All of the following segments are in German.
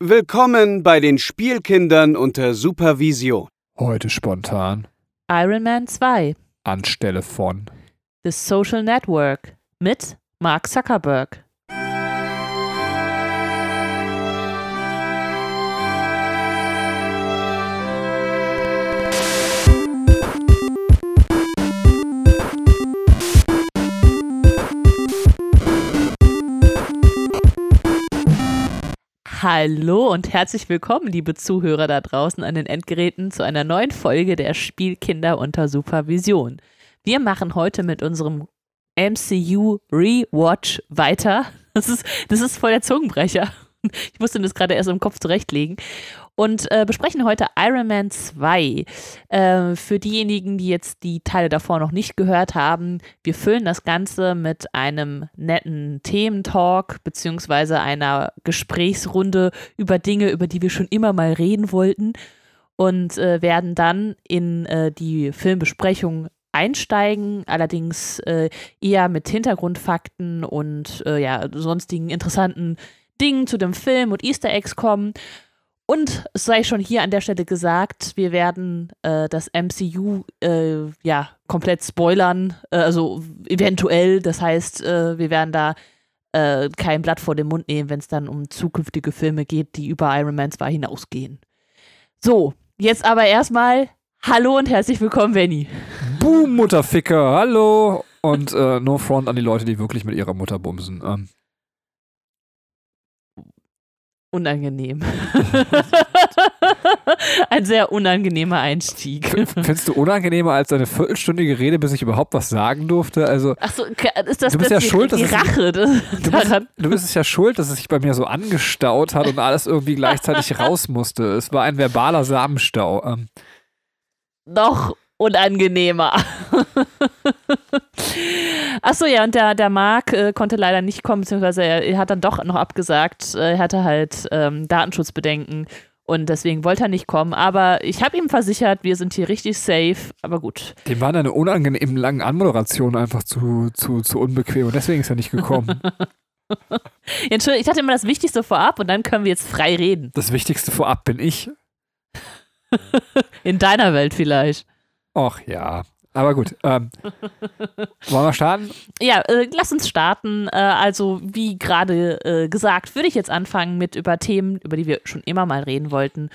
Willkommen bei den Spielkindern unter Supervision. Heute spontan Iron Man 2 anstelle von The Social Network mit Mark Zuckerberg. Hallo und herzlich willkommen, liebe Zuhörer da draußen an den Endgeräten, zu einer neuen Folge der Spielkinder unter Supervision. Wir machen heute mit unserem MCU Rewatch weiter. Das ist, das ist voll der Zungenbrecher. Ich musste das gerade erst im Kopf zurechtlegen. Und äh, besprechen heute Iron Man 2. Äh, für diejenigen, die jetzt die Teile davor noch nicht gehört haben, wir füllen das Ganze mit einem netten Thementalk beziehungsweise einer Gesprächsrunde über Dinge, über die wir schon immer mal reden wollten und äh, werden dann in äh, die Filmbesprechung einsteigen, allerdings äh, eher mit Hintergrundfakten und äh, ja, sonstigen interessanten Dingen zu dem Film und Easter Eggs kommen. Und es sei schon hier an der Stelle gesagt, wir werden äh, das MCU äh, ja komplett spoilern, äh, also eventuell. Das heißt, äh, wir werden da äh, kein Blatt vor den Mund nehmen, wenn es dann um zukünftige Filme geht, die über Iron Man 2 hinausgehen. So, jetzt aber erstmal Hallo und herzlich willkommen, Benny. Boom, Mutterficker, hallo! Und äh, no front an die Leute, die wirklich mit ihrer Mutter bumsen. Ähm, Unangenehm. Ein sehr unangenehmer Einstieg. findest du unangenehmer als eine viertelstündige Rede, bis ich überhaupt was sagen durfte? Also, Ach so, ist das, Du bist das ja die, schuld, die es- Rache du, bist, du bist es ja schuld, dass es sich bei mir so angestaut hat und alles irgendwie gleichzeitig raus musste. Es war ein verbaler Samenstau. Ähm, Noch unangenehmer. Achso, ja, und der, der Marc äh, konnte leider nicht kommen, beziehungsweise er, er hat dann doch noch abgesagt. Äh, Er hatte halt ähm, Datenschutzbedenken und deswegen wollte er nicht kommen. Aber ich habe ihm versichert, wir sind hier richtig safe. Aber gut. dem war eine unangenehm lange Anmoderation einfach zu, zu, zu unbequem und deswegen ist er nicht gekommen. Entschuldigung, ich dachte immer das Wichtigste vorab und dann können wir jetzt frei reden. Das Wichtigste vorab bin ich. In deiner Welt vielleicht. Och ja. Aber gut. Ähm, wollen wir starten? Ja, äh, lass uns starten. Äh, also, wie gerade äh, gesagt, würde ich jetzt anfangen mit über Themen, über die wir schon immer mal reden wollten.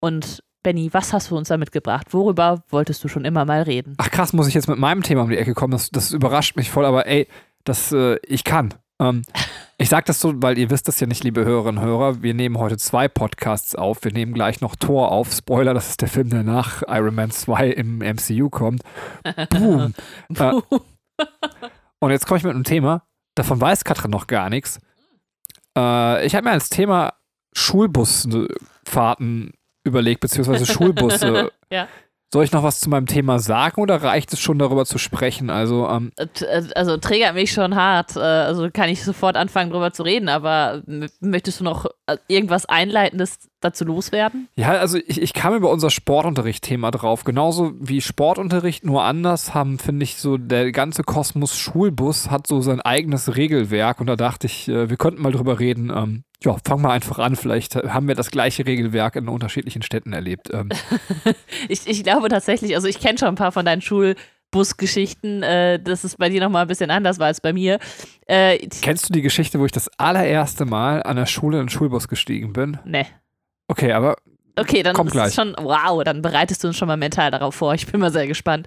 Und Benny, was hast du uns da mitgebracht? Worüber wolltest du schon immer mal reden? Ach krass, muss ich jetzt mit meinem Thema um die Ecke kommen? Das, das überrascht mich voll, aber ey, das, äh, ich kann. Ähm, ich sag das so, weil ihr wisst das ja nicht, liebe Hörerinnen und Hörer. Wir nehmen heute zwei Podcasts auf. Wir nehmen gleich noch Tor auf. Spoiler, das ist der Film, der nach Iron Man 2 im MCU kommt. Boom. äh, und jetzt komme ich mit einem Thema. Davon weiß Katrin noch gar nichts. Äh, ich habe mir als Thema Schulbusfahrten überlegt, beziehungsweise Schulbusse. Ja. Soll ich noch was zu meinem Thema sagen oder reicht es schon darüber zu sprechen? Also, ähm, Äh, äh, Also, triggert mich schon hart. Äh, Also, kann ich sofort anfangen, drüber zu reden. Aber möchtest du noch äh, irgendwas Einleitendes dazu loswerden? ja, also ich, ich kam über unser Sportunterricht-Thema drauf. Genauso wie Sportunterricht, nur anders haben, finde ich, so der ganze Kosmos Schulbus hat so sein eigenes Regelwerk und da dachte ich, äh, wir könnten mal drüber reden. Ähm, ja, fangen wir einfach an. Vielleicht haben wir das gleiche Regelwerk in unterschiedlichen Städten erlebt. Ähm, Ich, ich glaube tatsächlich, also ich kenne schon ein paar von deinen Schulbusgeschichten, äh, dass es bei dir nochmal ein bisschen anders war als bei mir. Äh, kennst du die Geschichte, wo ich das allererste Mal an der Schule in den Schulbus gestiegen bin? ne. Okay, aber Okay, dann Kommt gleich. schon, wow, dann bereitest du uns schon mal mental darauf vor. Ich bin mal sehr gespannt.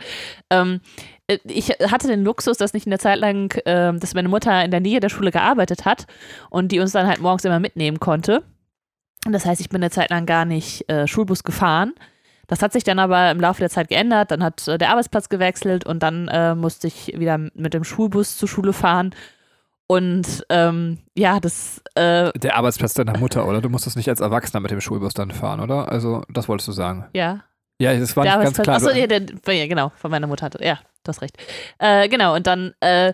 Ähm, äh, ich hatte den Luxus, dass nicht eine Zeit lang, ähm, dass meine Mutter in der Nähe der Schule gearbeitet hat und die uns dann halt morgens immer mitnehmen konnte. Und das heißt, ich bin eine Zeit lang gar nicht äh, Schulbus gefahren. Das hat sich dann aber im Laufe der Zeit geändert. Dann hat äh, der Arbeitsplatz gewechselt und dann äh, musste ich wieder mit dem Schulbus zur Schule fahren. Und ähm, ja, das äh, der Arbeitsplatz deiner Mutter, oder? Du musstest nicht als Erwachsener mit dem Schulbus dann fahren, oder? Also, das wolltest du sagen. ja, Ja, das war der nicht ganz klar. Achso, ja, der, ja, genau, von meiner Mutter. Ja, du hast recht. Äh, genau, und dann äh,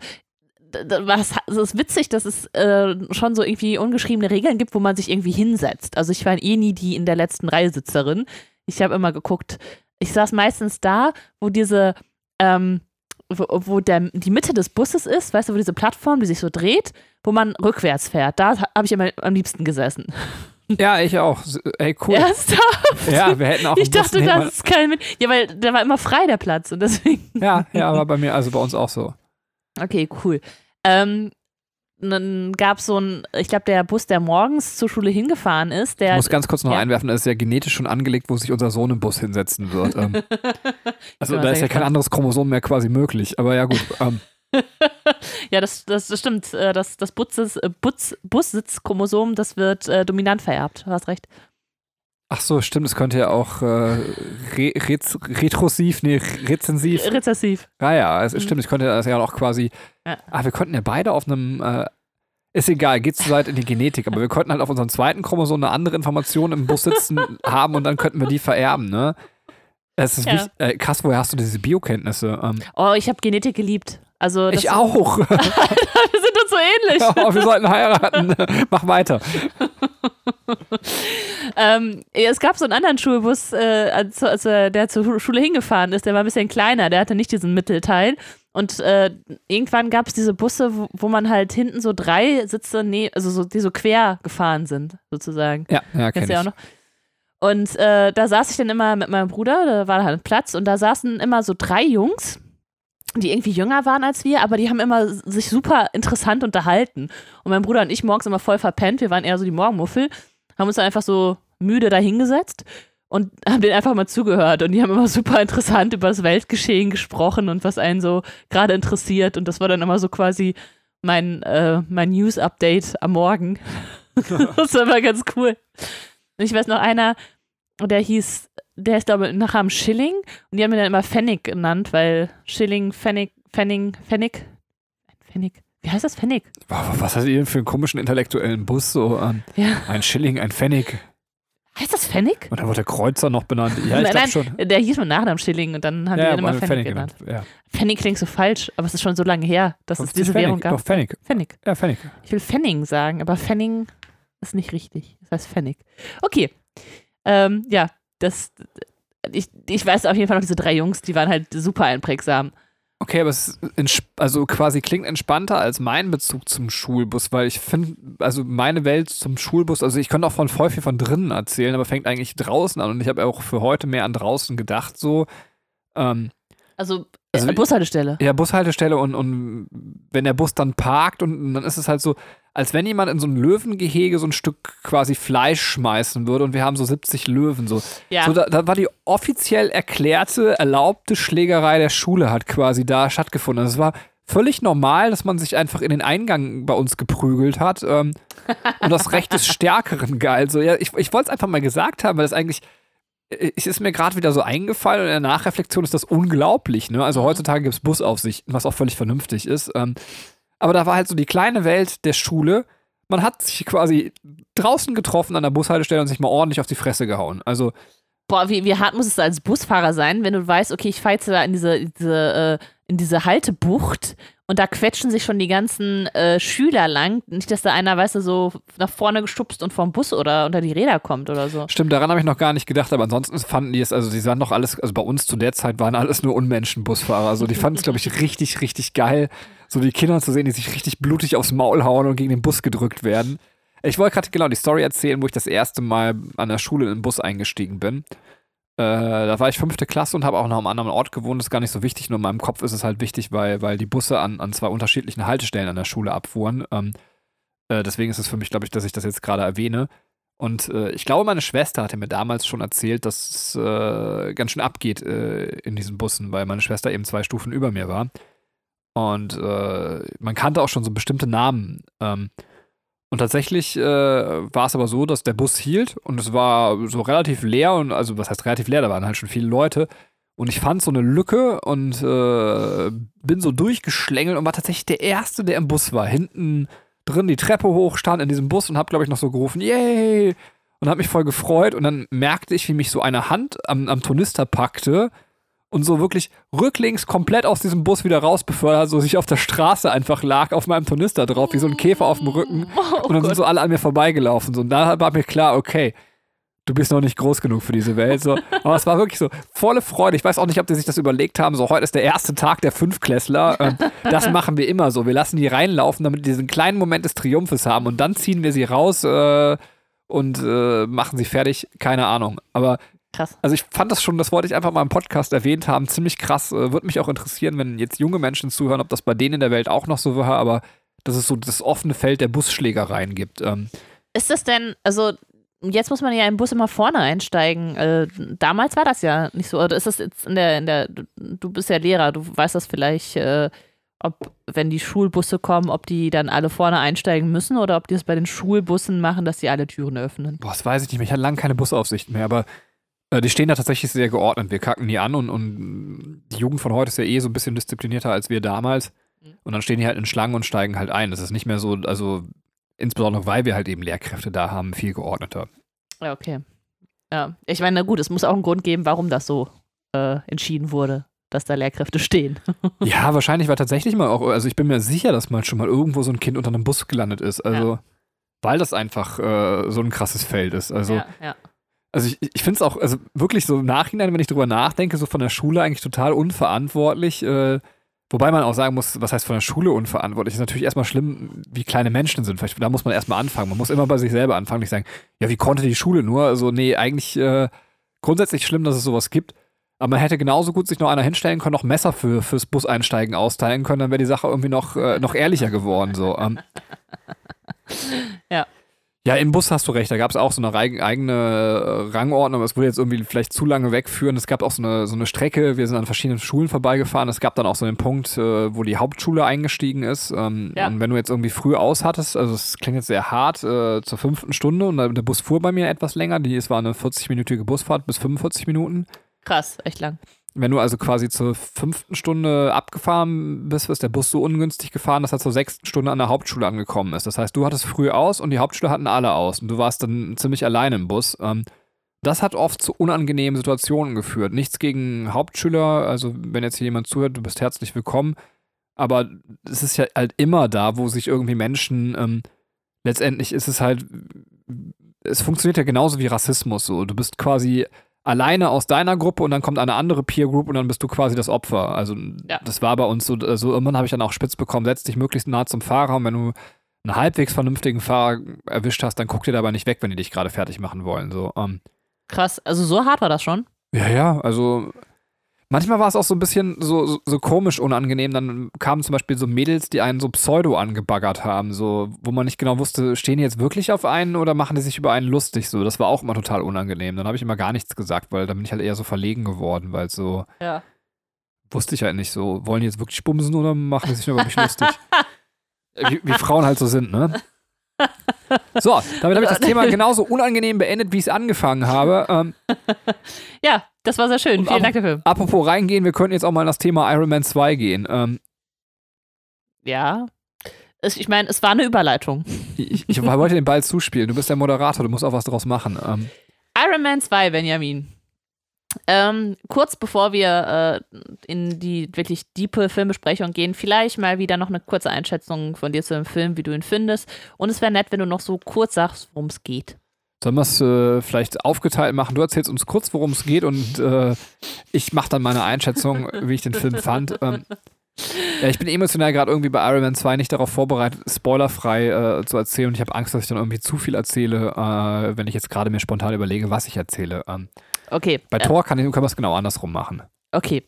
es ist witzig, dass es äh, schon so irgendwie ungeschriebene Regeln gibt, wo man sich irgendwie hinsetzt. Also ich war eh nie die in der letzten Reihe Sitzerin. Ich habe immer geguckt, ich saß meistens da, wo diese, ähm, wo, wo der, die Mitte des Busses ist, weißt du, wo diese Plattform, die sich so dreht, wo man rückwärts fährt. Da habe ich immer am liebsten gesessen. Ja, ich auch. Ey, cool. Ernsthaft? Ja, wir hätten auch Ich dachte, das ist kein mit. Ja, weil der war immer frei, der Platz. Und deswegen. Ja, ja, aber bei mir, also bei uns auch so. Okay, cool. Ähm, dann gab es so ein, ich glaube, der Bus, der morgens zur Schule hingefahren ist, Ich der. muss ganz kurz noch ja. einwerfen, das ist ja genetisch schon angelegt, wo sich unser Sohn im Bus hinsetzen wird. Ähm, also da ist ja kein anderes Chromosom mehr quasi möglich. Aber ja gut. Ähm, ja, das, das, das stimmt. Äh, Das, das Butzes, äh, Butz, Bussitzchromosom, das wird äh, dominant vererbt. Du hast recht. ach so, stimmt, es könnte ja auch äh, re rez retrosiv, nee, rezensiv. Rezessiv. Ja, ja, es Mhm. stimmt, ich könnte das ja auch quasi. Ja. Ah, wir konnten ja beide auf einem. Äh, ist egal, geht zu weit in die Genetik, aber wir konnten halt auf unserem zweiten Chromosom eine andere Information im Bus sitzen haben und dann könnten wir die vererben, ne? Es ist Ja. wichtig, äh, krass, woher hast du diese Biokenntnisse? Ähm, Oh, ich habe Genetik geliebt. Also ich auch. wir sind uns so ähnlich. oh, wir sollten heiraten. Mach weiter. Ähm, ja, es gab so einen anderen Schulbus, äh, als, als äh, der zur Schule hingefahren ist, der war ein bisschen kleiner, der hatte nicht diesen Mittelteil. Und äh, irgendwann gab es diese Busse, wo, wo man halt hinten so drei Sitze, nee, also so, die so quer gefahren sind, sozusagen. Ja, ja, kenn Kennst du ich. ja auch noch. Und äh, da saß ich dann immer mit meinem Bruder, da war halt Platz und da saßen immer so drei Jungs, die irgendwie jünger waren als wir, aber die haben immer sich super interessant unterhalten. Und mein Bruder und ich morgens immer voll verpennt, wir waren eher so die Morgenmuffel, haben uns dann einfach so müde dahingesetzt und haben denen einfach mal zugehört. Und die haben immer super interessant über das Weltgeschehen gesprochen und was einen so gerade interessiert. Und das war dann immer so quasi mein, äh, mein News-Update am Morgen. das war immer ganz cool. Und ich weiß noch einer, der hieß, der ist glaube ich am Schilling und die haben ihn dann immer Pfennig genannt, weil Schilling, Pfennig, Pfennig, Pfennig, Pfennig, wie heißt das Pfennig? Was hast du denn für einen komischen intellektuellen Bus? So ähm, Ja. ein Schilling, ein Pfennig. Heißt das Pfennig? Und dann wurde der Kreuzer noch benannt. Ja, ich nein, glaube schon. der hieß mit Nachnamen Schilling und dann haben die Ja, ihn immer wurde Pfennig, genannt. Ja. Pfennig klingt so falsch, aber es ist schon so lange her, dass es 50 diese Pfennig. Währung gab. Doch, Pfennig. Pfennig. Ja, Pfennig. Ich will Pfennig sagen, aber Pfennig ist nicht richtig. Das heißt Pfennig. Okay. Ähm, ja, das. Ich, ich weiß auf jeden Fall noch diese drei Jungs, die waren halt super einprägsam. Okay, aber es also quasi klingt entspannter als mein Bezug zum Schulbus, weil ich finde, also meine Welt zum Schulbus, also ich könnte auch von voll viel von drinnen erzählen, aber fängt eigentlich draußen an und ich habe auch für heute mehr an draußen gedacht, so. Ähm, Also, Also äh, Bushaltestelle. ja, Bushaltestelle und, und wenn der Bus dann parkt und dann ist es halt so, als wenn jemand in so ein Löwengehege so ein Stück quasi Fleisch schmeißen würde und wir haben so 70 Löwen so. Ja. So, da, da war die offiziell erklärte, erlaubte Schlägerei der Schule hat quasi da stattgefunden. Also es war völlig normal, dass man sich einfach in den Eingang bei uns geprügelt hat ähm, und das Recht des Stärkeren galt. So, ja, ich ich wollte es einfach mal gesagt haben, weil das eigentlich, äh, es ist mir gerade wieder so eingefallen und in der Nachreflexion ist das unglaublich. Ne? Also heutzutage gibt es Busaufsichten, was auch völlig vernünftig ist. Ähm, aber da war halt so die kleine Welt der Schule. Man hat sich quasi draußen getroffen an der Bushaltestelle und sich mal ordentlich auf die Fresse gehauen. Also Boah, wie, wie hart muss es als Busfahrer sein, wenn du weißt, okay, ich fahre jetzt da in diese, diese, äh, in diese Haltebucht und da quetschen sich schon die ganzen äh, Schüler lang. Nicht, dass da einer, weißt du, so nach vorne gestupst und vom Bus oder unter die Räder kommt oder so. Stimmt, daran habe ich noch gar nicht gedacht, aber ansonsten fanden die es, also die sahen doch alles, also bei uns zu der Zeit waren alles nur Unmenschen-Busfahrer. Also die fanden es, glaube ich, richtig, richtig geil, so die Kinder zu sehen, die sich richtig blutig aufs Maul hauen und gegen den Bus gedrückt werden. Ich wollte gerade genau die Story erzählen, wo ich das erste Mal an der Schule in den Bus eingestiegen bin. Äh, da war ich fünfte Klasse und habe auch noch am anderen Ort gewohnt. Das ist gar nicht so wichtig, nur in meinem Kopf ist es halt wichtig, weil, weil die Busse an, an zwei unterschiedlichen Haltestellen an der Schule abfuhren. Ähm, äh, deswegen ist es für mich, glaube ich, dass ich das jetzt gerade erwähne. Und äh, ich glaube, meine Schwester hatte mir damals schon erzählt, dass es äh, ganz schön abgeht äh, in diesen Bussen, weil meine Schwester eben zwei Stufen über mir war. Und äh, man kannte auch schon so bestimmte Namen. Ähm, und tatsächlich äh, war es aber so, dass der Bus hielt und es war so relativ leer und also was heißt relativ leer, da waren halt schon viele Leute. Und ich fand so eine Lücke und äh, bin so durchgeschlängelt und war tatsächlich der Erste, der im Bus war. Hinten drin die Treppe hoch, stand in diesem Bus und hab, glaube ich, noch so gerufen, yay! Und hab mich voll gefreut und dann merkte ich, wie mich so eine Hand am, am Tornister packte und so wirklich rücklings komplett aus diesem Bus wieder raus befördert, so sich auf der Straße einfach lag, auf meinem Tornister drauf, wie so ein Käfer auf dem Rücken. Oh Und dann sind so alle an mir vorbeigelaufen. So. Und da war mir klar, okay, du bist noch nicht groß genug für diese Welt. So. Aber es war wirklich so volle Freude. Ich weiß auch nicht, ob die sich das überlegt haben. So, heute ist der erste Tag der Fünfklässler. Ähm, das machen wir immer so. Wir lassen die reinlaufen, damit die diesen kleinen Moment des Triumphes haben. Und dann ziehen wir sie raus äh, und äh, machen sie fertig, keine Ahnung. Aber Krass. also ich fand das schon, das wollte ich einfach mal im Podcast erwähnt haben, ziemlich krass. Äh, Würde mich auch interessieren, wenn jetzt junge Menschen zuhören, ob das bei denen in der Welt auch noch so war, aber dass es so das offene Feld der Busschlägereien gibt. Ähm, Ist das denn, also jetzt muss man ja im Bus immer vorne einsteigen. Äh, damals war das ja nicht so. Oder ist das jetzt in der, in der, du, bist ja Lehrer, du weißt das vielleicht, äh, ob, wenn die Schulbusse kommen, ob die dann alle vorne einsteigen müssen oder ob die das bei den Schulbussen machen, dass die alle Türen öffnen. boah, das weiß ich nicht mehr. Ich hatte lange keine Busaufsicht mehr, aber die stehen da tatsächlich sehr geordnet. Wir kacken nie an und, und die Jugend von heute ist ja eh so ein bisschen disziplinierter als wir damals. Mhm. Und dann stehen die halt in Schlangen und steigen halt ein. Das ist nicht mehr so, also insbesondere weil wir halt eben Lehrkräfte da haben, viel geordneter. Ja, okay. Ja, ich meine, na gut, es muss auch einen Grund geben, warum das so äh, entschieden wurde, dass da Lehrkräfte stehen. Ja, wahrscheinlich war tatsächlich mal auch, also ich bin mir sicher, dass mal schon mal irgendwo so ein Kind unter einem Bus gelandet ist. Also, weil das einfach äh, so ein krasses Feld ist. Also, ja, ja. Also ich, ich finde es auch, also wirklich so im Nachhinein, wenn ich drüber nachdenke, so von der Schule eigentlich total unverantwortlich. Äh, wobei man auch sagen muss, was heißt von der Schule unverantwortlich? Ist natürlich erstmal schlimm, wie kleine Menschen sind. Vielleicht, da muss man erstmal anfangen. Man muss immer bei sich selber anfangen, nicht sagen, ja, wie konnte die Schule nur? Also, nee, eigentlich äh, grundsätzlich schlimm, dass es sowas gibt. Aber man hätte genauso gut sich noch einer hinstellen können, noch Messer für, fürs Buseinsteigen austeilen können, dann wäre die Sache irgendwie noch, äh, noch ehrlicher geworden. So. Ähm. Ja. Ja, im Bus hast du recht, da gab es auch so eine eigene äh, Rangordnung, das würde jetzt irgendwie vielleicht zu lange wegführen. Es gab auch so eine, so eine Strecke, wir sind an verschiedenen Schulen vorbeigefahren. Es gab dann auch so den Punkt, äh, wo die Hauptschule eingestiegen ist. Ähm, Ja. Und wenn du jetzt irgendwie früh aus hattest, also es klingt jetzt sehr hart, äh, zur fünften Stunde und der der Bus fuhr bei mir etwas länger, die, es war eine 40-minütige Busfahrt bis 45 Minuten. Krass, echt lang. Wenn du also quasi zur fünften Stunde abgefahren bist, ist der Bus so ungünstig gefahren, dass er zur sechsten Stunde an der Hauptschule angekommen ist. Das heißt, du hattest früh aus und die Hauptschule hatten alle aus und du warst dann ziemlich alleine im Bus. Ähm, das hat oft zu unangenehmen Situationen geführt. Nichts gegen Hauptschüler, also wenn jetzt hier jemand zuhört, du bist herzlich willkommen. Aber es ist ja halt immer da, wo sich irgendwie Menschen, ähm, letztendlich ist es halt, es funktioniert ja genauso wie Rassismus so. Du bist quasi alleine aus deiner Gruppe und dann kommt eine andere Peer Group und dann bist du quasi das Opfer. Also Ja. das war bei uns so, so irgendwann habe ich dann auch spitz bekommen, setz dich möglichst nah zum Fahrer und wenn du einen halbwegs vernünftigen Fahrer erwischt hast, dann guck dir dabei nicht weg, wenn die dich gerade fertig machen wollen. So, ähm, Krass, also so hart war das schon. ja, ja, also manchmal war es auch so ein bisschen so, so, so komisch unangenehm. Dann kamen zum Beispiel so Mädels, die einen so pseudo angebaggert haben, so, wo man nicht genau wusste, stehen die jetzt wirklich auf einen oder machen die sich über einen lustig? So, das war auch immer total unangenehm. Dann habe ich immer gar nichts gesagt, weil dann bin ich halt eher so verlegen geworden, weil so Ja. wusste ich halt nicht so, wollen die jetzt wirklich bumsen oder machen die sich nur über mich lustig? Wie, wie Frauen halt so sind, ne? So, damit habe ich das Thema genauso unangenehm beendet, wie ich es angefangen habe. Ähm, Ja, das war sehr schön. Und Vielen Dank dafür. Apropos reingehen, wir könnten jetzt auch mal in das Thema Iron Man 2 gehen. Ähm, Ja. Es, ich meine, es war eine Überleitung. ich, ich wollte den Ball zuspielen. Du bist der Moderator, du musst auch was draus machen. Ähm, Iron Man 2, Benjamin. Ähm, kurz bevor wir äh, in die wirklich diepe Filmbesprechung gehen, vielleicht mal wieder noch eine kurze Einschätzung von dir zu dem Film, wie du ihn findest. Und es wäre nett, wenn du noch so kurz sagst, worum es geht. Sollen wir es äh, vielleicht aufgeteilt machen? Du erzählst uns kurz, worum es geht und äh, ich mache dann meine Einschätzung, wie ich den Film fand. Ähm, ja, ich bin emotional gerade irgendwie bei Iron Man 2 nicht darauf vorbereitet, spoilerfrei äh, zu erzählen und ich habe Angst, dass ich dann irgendwie zu viel erzähle, äh, wenn ich jetzt gerade mir spontan überlege, was ich erzähle. Ähm, Okay. bei äh, Thor kann, ich- kann man es genau andersrum machen. Okay.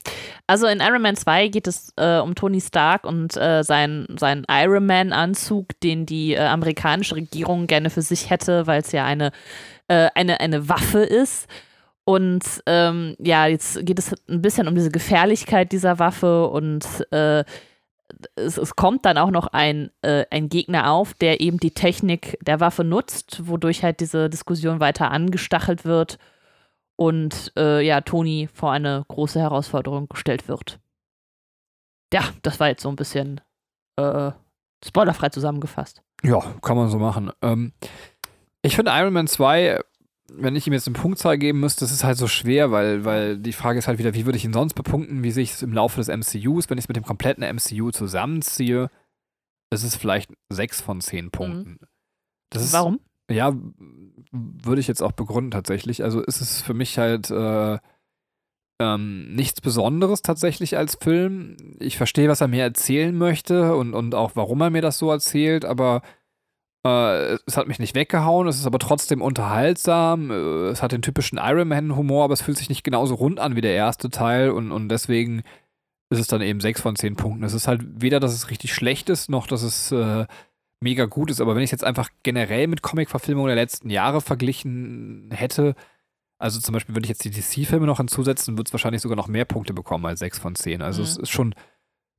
Also in Iron Man 2 geht es äh, um Tony Stark und äh, seinen sein Iron Man-Anzug, den die äh, amerikanische Regierung gerne für sich hätte, weil es ja eine, äh, eine, eine Waffe ist. Und ähm, ja, jetzt geht es ein bisschen um diese Gefährlichkeit dieser Waffe und äh, es, es kommt dann auch noch ein, äh, ein Gegner auf, der eben die Technik der Waffe nutzt, wodurch halt diese Diskussion weiter angestachelt wird und äh, ja, Toni vor eine große Herausforderung gestellt wird. Ja, das war jetzt so ein bisschen äh, spoilerfrei zusammengefasst. Ja, kann man so machen. Ähm, ich finde Iron Man 2, wenn ich ihm jetzt eine Punktzahl geben müsste, das ist halt so schwer, weil, weil die Frage ist halt wieder, wie würde ich ihn sonst bepunkten? Wie sehe ich es im Laufe des MCUs? Wenn ich es mit dem kompletten MCU zusammenziehe, ist es vielleicht 6 von 10 Punkten. Das ist, Warum? Ja, würde ich jetzt auch begründen tatsächlich. Also ist es für mich halt äh, ähm, nichts Besonderes tatsächlich als Film. Ich verstehe, was er mir erzählen möchte und, und auch warum er mir das so erzählt, aber Äh, es hat mich nicht weggehauen, es ist aber trotzdem unterhaltsam. Äh, es hat den typischen Iron Man-Humor, aber es fühlt sich nicht genauso rund an wie der erste Teil und, und deswegen ist es dann eben 6 von 10 Punkten. Es ist halt weder, dass es richtig schlecht ist, noch dass es äh, mega gut ist. Aber wenn ich es jetzt einfach generell mit Comic-Verfilmungen der letzten Jahre verglichen hätte, also zum Beispiel würde ich jetzt die DC-Filme noch hinzusetzen, würde es wahrscheinlich sogar noch mehr Punkte bekommen als 6 von 10. Also mhm. es ist schon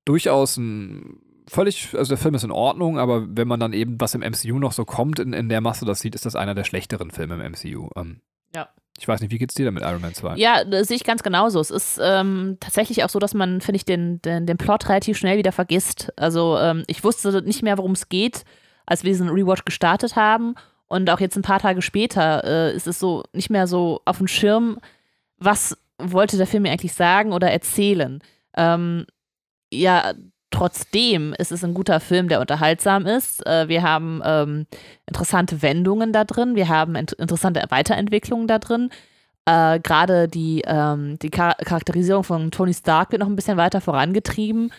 durchaus ein völlig, also der Film ist in Ordnung, aber wenn man dann eben, was im MCU noch so kommt, in, in der Masse das sieht, ist das einer der schlechteren Filme im MCU. Ähm, ja. Ich weiß nicht, wie geht's dir damit Iron Man 2? Ja, das sehe ich ganz genauso. Es ist ähm, tatsächlich auch so, dass man, finde ich, den, den, den Plot relativ schnell wieder vergisst. Also ähm, ich wusste nicht mehr, worum es geht, als wir diesen Rewatch gestartet haben. Und auch jetzt ein paar Tage später äh, ist es so nicht mehr so auf dem Schirm, was wollte der Film mir eigentlich sagen oder erzählen. Ähm, ja, Trotzdem ist es ein guter Film, der unterhaltsam ist. Äh, wir haben ähm, interessante Wendungen da drin, wir haben int interessante Weiterentwicklungen da drin. Äh, Gerade die, ähm, die Char Charakterisierung von Tony Stark wird noch ein bisschen weiter vorangetrieben.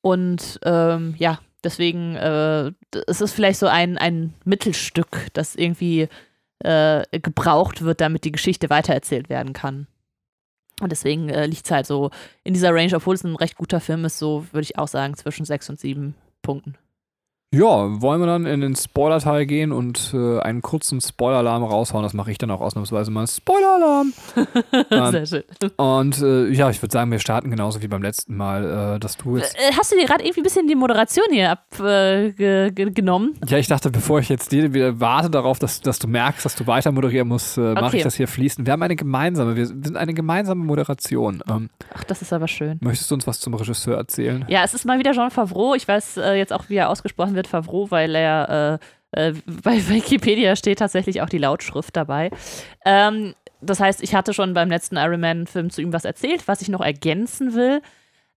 Und ähm, ja, deswegen äh, es vielleicht so ein, ein Mittelstück, das irgendwie äh, gebraucht wird, damit die Geschichte weitererzählt werden kann. Und deswegen äh, liegt es halt so in dieser Range, obwohl es ein recht guter Film ist, so würde ich auch sagen, zwischen sechs und sieben Punkten. Ja, wollen wir dann in den Spoiler-Teil gehen und äh, einen kurzen Spoiler-Alarm raushauen? Das mache ich dann auch ausnahmsweise mal. Spoiler-Alarm! Sehr schön. Und äh, ja, ich würde sagen, wir starten genauso wie beim letzten Mal, äh, dass du jetzt. Äh, hast du dir gerade irgendwie ein bisschen die Moderation hier abgenommen? ja, ich dachte, bevor ich jetzt dir wieder warte darauf, dass, dass du merkst, dass du weiter moderieren musst, äh, mache okay. ich das hier fließen. Wir haben eine gemeinsame, wir sind eine gemeinsame Moderation. Ähm, Ach, das ist aber schön. Möchtest du uns was zum Regisseur erzählen? Ja, es ist mal wieder Jean Favreau. Ich weiß äh, jetzt auch, wie er ausgesprochen wird wird Favreau, weil er äh, äh, bei Wikipedia steht tatsächlich auch die Lautschrift dabei. Ähm, das heißt, ich hatte schon beim letzten Iron Man-Film zu ihm was erzählt. Was ich noch ergänzen will,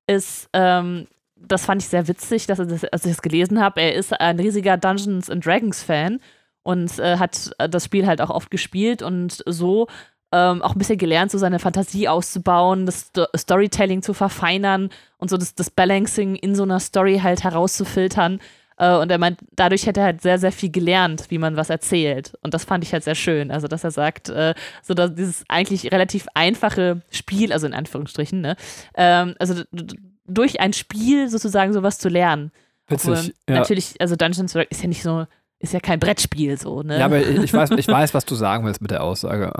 ist, ähm, das fand ich sehr witzig, dass das, als ich das gelesen habe. Er ist ein riesiger Dungeons and Dragons-Fan und äh, hat das Spiel halt auch oft gespielt und so ähm, auch ein bisschen gelernt, so seine Fantasie auszubauen, das Sto Storytelling zu verfeinern und so das, das Balancing in so einer Story halt herauszufiltern. Äh, und er meint, dadurch hätte er halt sehr, sehr viel gelernt, wie man was erzählt. Und das fand ich halt sehr schön. Also, dass er sagt, äh, so dass dieses eigentlich relativ einfache Spiel, also in Anführungsstrichen, ne, ähm, also durch ein Spiel sozusagen sowas zu lernen. Witzig. Ja. Natürlich, also Dungeons ist ja nicht so, ist ja kein Brettspiel so, ne? Ja, aber ich weiß, ich weiß, was du sagen willst mit der Aussage.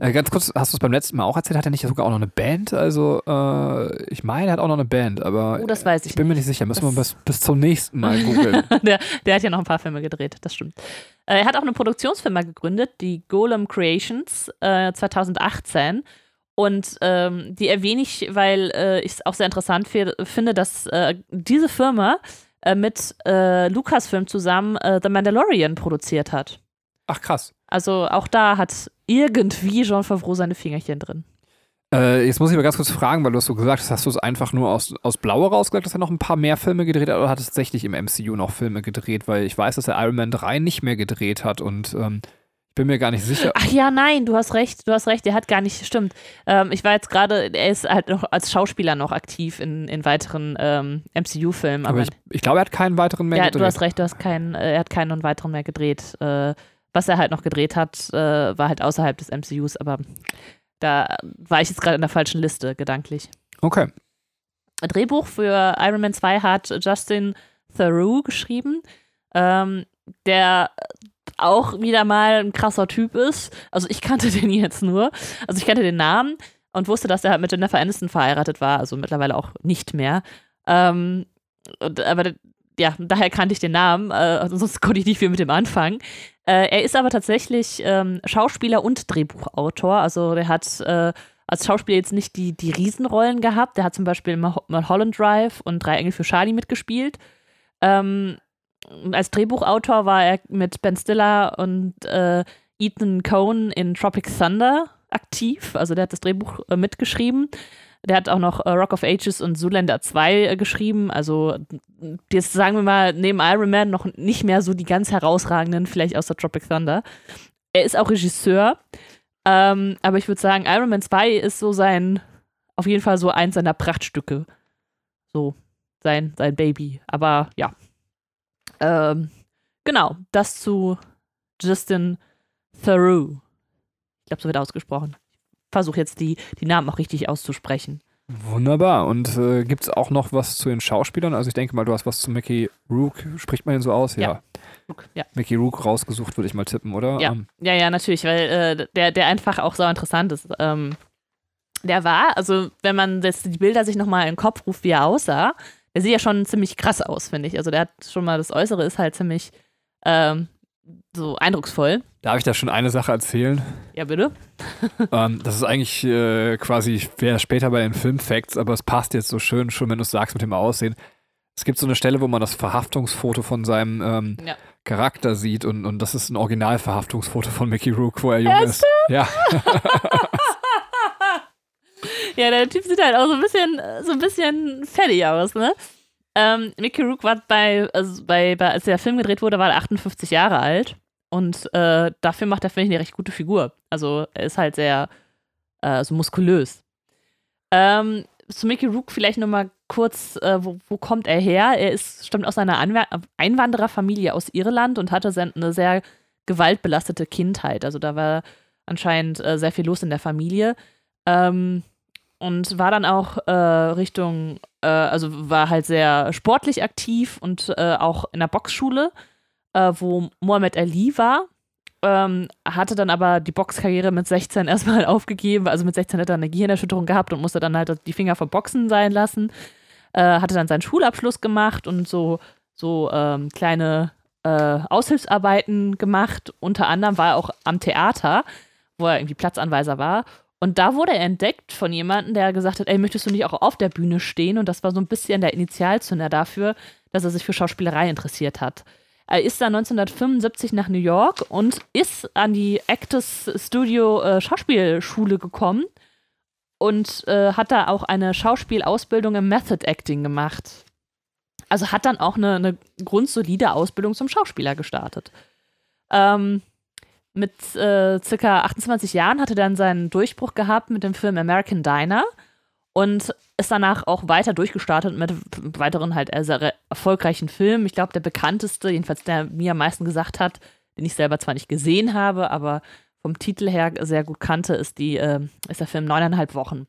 Äh, ganz kurz, hast du es beim letzten Mal auch erzählt? Hat er nicht sogar auch noch eine Band? Also, äh, ich meine, er hat auch noch eine Band, aber oh, das weiß ich, ich bin nicht. mir nicht sicher. Müssen wir bis, bis zum nächsten Mal googeln. der, der, hat ja noch ein paar Filme gedreht, das stimmt. Äh, er hat auch eine Produktionsfirma gegründet, die Golem Creations, äh, 2018. Und ähm, die erwähne ich, weil äh, ich es auch sehr interessant finde, dass äh, diese Firma mit Lucasfilm zusammen The Mandalorian produziert hat. Ach krass. Also auch da hat irgendwie Jean Favreau seine Fingerchen drin. Äh, jetzt muss ich aber ganz kurz fragen, weil du hast so gesagt hast, hast du es einfach nur aus, aus Blau rausgesagt, dass er noch ein paar mehr Filme gedreht hat oder hat er tatsächlich im MCU noch Filme gedreht? Weil ich weiß, dass er Iron Man 3 nicht mehr gedreht hat und ähm, ich bin mir gar nicht sicher. Ach ja, nein, du hast recht, du hast recht, er hat gar nicht, stimmt. Ähm, ich war jetzt gerade, er ist halt noch als Schauspieler noch aktiv in, in weiteren ähm, MCU-Filmen. Aber, aber ich, ich, glaube, er hat keinen weiteren mehr ja, gedreht. Du hast recht, du hast keinen, äh, er hat keinen weiteren mehr gedreht. Äh, was er halt noch gedreht hat, äh, war halt außerhalb des MCUs, aber da war ich jetzt gerade in der falschen Liste, gedanklich. Okay. Drehbuch für Iron Man 2 hat Justin Theroux geschrieben, ähm, der auch wieder mal ein krasser Typ ist. Also ich kannte den jetzt nur. Also ich kannte den Namen und wusste, dass er halt mit Jennifer Aniston verheiratet war, also mittlerweile auch nicht mehr. Ähm, und, aber ja, daher kannte ich den Namen, äh, sonst konnte ich nicht viel mit dem anfangen. Äh, er ist aber tatsächlich ähm, Schauspieler und Drehbuchautor. Also der hat äh, als Schauspieler jetzt nicht die, die Riesenrollen gehabt. Der hat zum Beispiel in Mulholland Drive und Drei Engel für Charlie mitgespielt. Ähm, als Drehbuchautor war er mit Ben Stiller und äh, Ethan Cohn in Tropic Thunder aktiv. Also der hat das Drehbuch äh, mitgeschrieben. Der hat auch noch äh, Rock of Ages und Zoolander 2 äh, geschrieben. Also, jetzt sagen wir mal, neben Iron Man noch nicht mehr so die ganz herausragenden, vielleicht außer Tropic Thunder. Er ist auch Regisseur. Ähm, aber ich würde sagen, Iron Man 2 ist so sein, auf jeden Fall so eins seiner Prachtstücke. So, sein, sein Baby. Aber ja. Ähm, genau, das zu Justin Theroux. Ich glaube, so wird ausgesprochen. Versuche jetzt die, die Namen auch richtig auszusprechen. Wunderbar. Und äh, gibt es auch noch was zu den Schauspielern? Also ich denke mal, du hast was zu Mickey Rook. Spricht man den so aus? Ja. Ja. Mickey Rook rausgesucht, würde ich mal tippen, oder? Ja, Ähm, ja, ja, natürlich, weil äh, der, der einfach auch so interessant ist. Ähm, der war, also wenn man jetzt die Bilder sich nochmal in den Kopf ruft, wie er aussah, der sieht ja schon ziemlich krass aus, finde ich. Also der hat schon mal, das Äußere ist halt ziemlich ähm, so eindrucksvoll. Darf ich da schon eine Sache erzählen? Ja, bitte. ähm, das ist eigentlich äh, quasi, wäre später bei den Filmfacts, aber es passt jetzt so schön, schon wenn du es sagst mit dem Aussehen. Es gibt so eine Stelle, wo man das Verhaftungsfoto von seinem ähm, Ja. Charakter sieht und, und das ist ein Originalverhaftungsfoto von Mickey Rook, wo er jung ist. Ja, Ja, der Typ sieht halt auch so ein bisschen, so ein bisschen fertig aus, ne? Ähm, Mickey Rook war bei, also bei, bei, als der Film gedreht wurde, war er 58 Jahre alt. Und äh, dafür macht er, finde ich, eine recht gute Figur. Also er ist halt sehr äh, so muskulös. Ähm, zu Mickey Rook vielleicht nochmal kurz, äh, wo, wo kommt er her? Er ist, stammt aus einer Anwer Einwandererfamilie aus Irland und hatte eine sehr gewaltbelastete Kindheit. Also da war anscheinend äh, sehr viel los in der Familie. Ähm, und war dann auch äh, Richtung, äh, also war halt sehr sportlich aktiv und äh, auch in der Boxschule, äh, wo Mohamed Ali war. Ähm, hatte dann aber die Boxkarriere mit 16 erstmal aufgegeben. Also mit 16 hat er eine Gehirnerschütterung gehabt und musste dann halt die Finger vom Boxen sein lassen. Äh, hatte dann seinen Schulabschluss gemacht und so, so ähm, kleine äh, Aushilfsarbeiten gemacht. Unter anderem war er auch am Theater, wo er irgendwie Platzanweiser war. Und da wurde er entdeckt von jemandem, der gesagt hat, ey, möchtest du nicht auch auf der Bühne stehen? Und das war so ein bisschen der Initialzünder dafür, dass er sich für Schauspielerei interessiert hat. Er ist dann 1975 nach New York und ist an die Actors Studio äh, Schauspielschule gekommen und äh, hat da auch eine Schauspielausbildung im Method Acting gemacht. Also hat dann auch eine, eine grundsolide Ausbildung zum Schauspieler gestartet. Ähm, mit äh, circa 28 Jahren hatte dann seinen Durchbruch gehabt mit dem Film American Diner und ist danach auch weiter durchgestartet mit weiteren halt sehr erfolgreichen Filmen. Ich glaube, der bekannteste, jedenfalls der mir am meisten gesagt hat, den ich selber zwar nicht gesehen habe, aber vom Titel her sehr gut kannte, ist, die, äh, ist der Film Neuneinhalb Wochen.